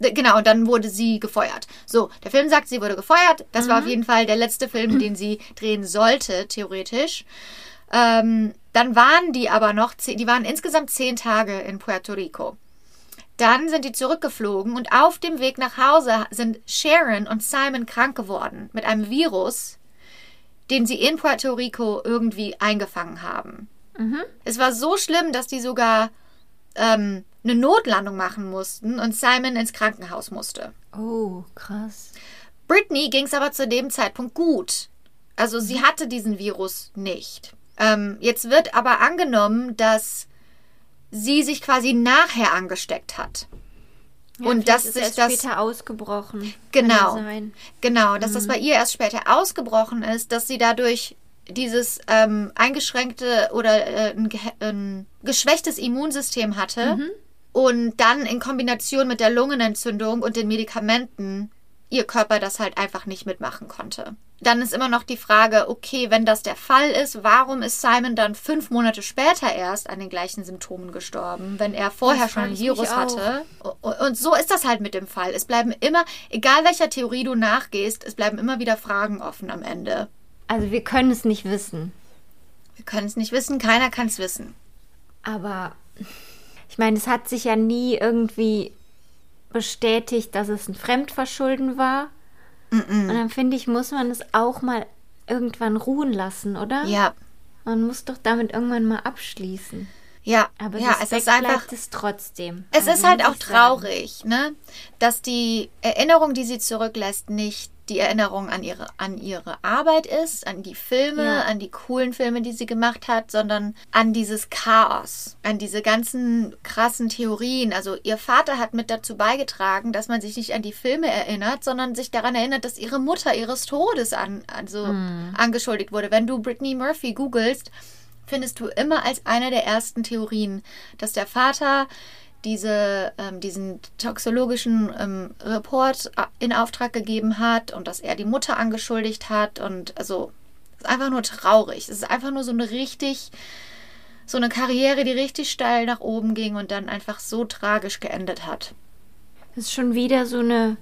B: Genau, und dann wurde sie gefeuert. So, der Film sagt, sie wurde gefeuert. Das war auf jeden Fall der letzte Film, den sie drehen sollte, theoretisch. Ähm, dann waren die aber noch, zehn, die waren insgesamt zehn Tage in Puerto Rico. Dann sind die zurückgeflogen und auf dem Weg nach Hause sind Sharon und Simon krank geworden mit einem Virus, den sie in Puerto Rico irgendwie eingefangen haben. Es war so schlimm, dass die sogar ähm, eine Notlandung machen mussten und Simon ins Krankenhaus musste.
A: Oh, krass.
B: Britney ging es aber zu dem Zeitpunkt gut. Also sie hatte diesen Virus nicht. Ähm, jetzt wird aber angenommen, dass sie sich quasi nachher angesteckt hat.
A: Ja,
B: Und dass
A: ist
B: sich
A: erst
B: das-
A: später ausgebrochen.
B: Genau. Genau, dass das bei ihr erst später ausgebrochen ist, dass sie dadurch dieses ähm, eingeschränkte oder äh, ein, ein geschwächtes Immunsystem hatte und dann in Kombination mit der Lungenentzündung und den Medikamenten ihr Körper das halt einfach nicht mitmachen konnte. Dann ist immer noch die Frage, okay, wenn das der Fall ist, warum ist Simon dann fünf Monate später erst an den gleichen Symptomen gestorben, wenn er vorher schon ein Virus hatte? Und so ist das halt mit dem Fall. Es bleiben immer, egal welcher Theorie du nachgehst, es bleiben immer wieder Fragen offen am Ende.
A: Also wir können es nicht wissen.
B: Wir können es nicht wissen, keiner kann es wissen.
A: Aber ich meine, es hat sich ja nie irgendwie bestätigt, dass es ein Fremdverschulden war. Und dann finde ich, muss man es auch mal irgendwann ruhen lassen, oder?
B: Ja,
A: Man muss doch damit irgendwann mal abschließen.
B: Ja,
A: Aber
B: ja, es ist einfach.
A: es trotzdem.
B: Es
A: Also
B: ist halt auch
A: ich sagen.
B: traurig, ne? Dass die Erinnerung, die sie zurücklässt, nicht die Erinnerung an ihre, an ihre Arbeit ist, an die Filme,
A: Ja.
B: an die coolen Filme, die sie gemacht hat, sondern an dieses Chaos, an diese ganzen krassen Theorien. Also ihr Vater hat mit dazu beigetragen, dass man sich nicht an die Filme erinnert, sondern sich daran erinnert, dass ihre Mutter ihres Todes an, also angeschuldigt wurde. Wenn du Britney Murphy googelst, findest du immer als eine der ersten Theorien, dass der Vater diese, ähm, diesen toxologischen ähm, Report a- in Auftrag gegeben hat und dass er die Mutter angeschuldigt hat. Und also, es ist einfach nur traurig. Es ist einfach nur so eine richtig, so eine Karriere, die richtig steil nach oben ging und dann einfach so tragisch geendet hat.
A: Es ist schon wieder so eine,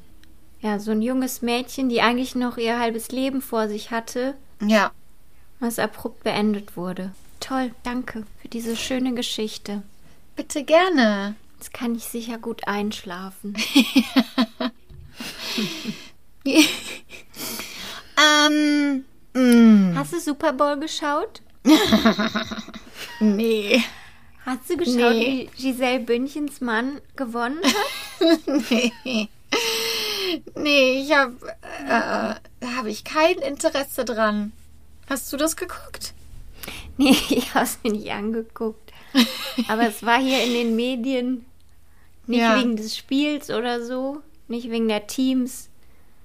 A: ja, so ein junges Mädchen, die eigentlich noch ihr halbes Leben vor sich hatte,
B: Ja,
A: was abrupt beendet wurde. Toll, danke für diese schöne Geschichte.
B: bitte gerne.
A: Jetzt kann ich sicher gut einschlafen.
B: Ähm, mm,
A: Hast du Super Bowl geschaut?
B: nee.
A: Hast du geschaut,
B: Nee.
A: wie Giselle Bündchens Mann gewonnen hat?
B: Nee. Nee, ich habe äh, habe ich kein Interesse dran. Hast du das geguckt?
A: Nee, ich habe es mir nicht angeguckt. Aber es war hier in den Medien nicht
B: Ja.
A: wegen des Spiels oder so, nicht wegen der Teams,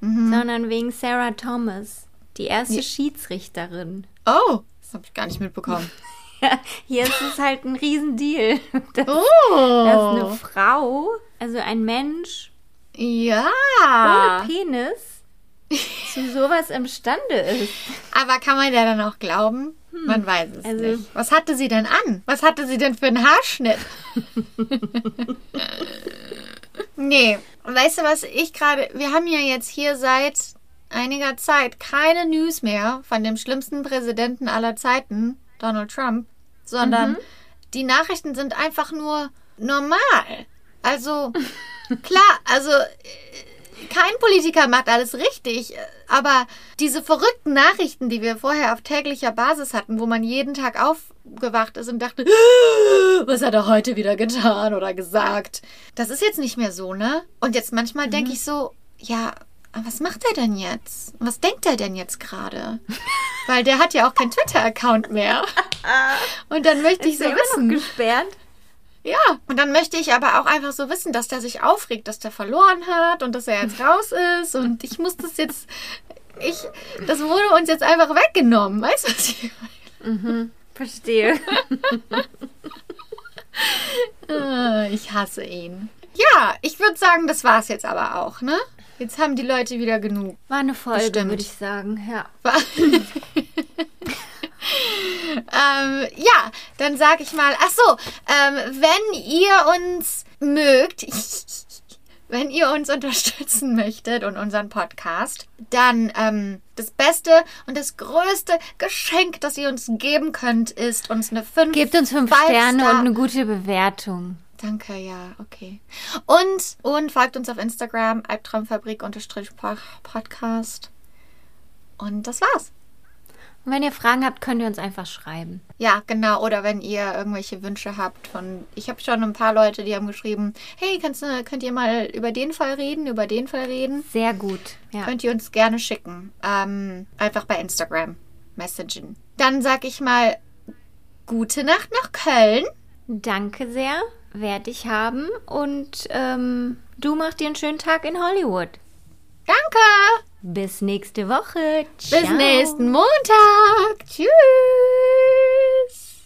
A: sondern wegen Sarah Thomas, die erste Schiedsrichterin.
B: Oh, das habe ich gar nicht mitbekommen.
A: Ja, hier ist es halt ein Riesendeal, dass,
B: Oh.
A: dass eine Frau, also ein Mensch
B: ja.
A: ohne Penis, zu sowas imstande ist.
B: Aber kann man ja dann auch glauben? Man weiß es
A: Also-
B: nicht. Was hatte sie denn an? Was hatte sie denn für einen Haarschnitt? nee, weißt du was, ich gerade, wir haben ja jetzt hier seit einiger Zeit keine News mehr von dem schlimmsten Präsidenten aller Zeiten, Donald Trump, sondern die Nachrichten sind einfach nur normal. Also, klar, also kein Politiker macht alles richtig, aber diese verrückten Nachrichten, die wir vorher auf täglicher Basis hatten, wo man jeden Tag aufgewacht ist und dachte, was hat er heute wieder getan oder gesagt, das ist jetzt nicht mehr so, ne? Und jetzt manchmal denke ich so, ja, was macht er denn jetzt? Was denkt er denn jetzt gerade? Weil der hat ja auch keinen Twitter-Account mehr. Und dann möchte ich
A: Ist
B: so wissen.
A: noch gesperrt?
B: Ja, und dann möchte ich aber auch einfach so wissen, dass der sich aufregt, dass der verloren hat und dass er jetzt raus ist. Und ich muss das jetzt. Ich, das wurde uns jetzt einfach weggenommen. Weißt du, was ich
A: Verstehe.
B: meine? Ich hasse ihn. Ja, ich würde sagen, das war's jetzt aber auch, ne? Jetzt haben die Leute wieder genug.
A: War eine Folge, würde ich sagen. Ja.
B: ähm, ja, dann sag ich mal, ach so, ähm, wenn ihr uns mögt, wenn ihr uns unterstützen möchtet und unseren Podcast, dann ähm, das beste und das größte Geschenk, das ihr uns geben könnt, ist uns eine 5
A: Gebt uns fünf Sterne und eine gute Bewertung.
B: Danke, ja, okay. Und, und folgt uns auf Instagram, Albtraumfabrik-podcast. Und das war's.
A: Und wenn ihr Fragen habt, könnt ihr uns einfach schreiben.
B: Ja, genau. Oder wenn ihr irgendwelche Wünsche habt von. Ich habe schon ein paar Leute, die haben geschrieben, hey, kannst, du- könnt ihr mal über den Fall reden, über den Fall reden?
A: Sehr gut. Ja.
B: Könnt ihr uns gerne schicken. Ähm, einfach bei Instagram messagen. Dann sag ich mal, gute Nacht nach Köln.
A: Danke sehr. Werde ich haben. Und ähm, du machst dir einen schönen Tag in Hollywood.
B: Danke.
A: Bis nächste Woche. Ciao.
B: Bis nächsten Montag. Tschüss.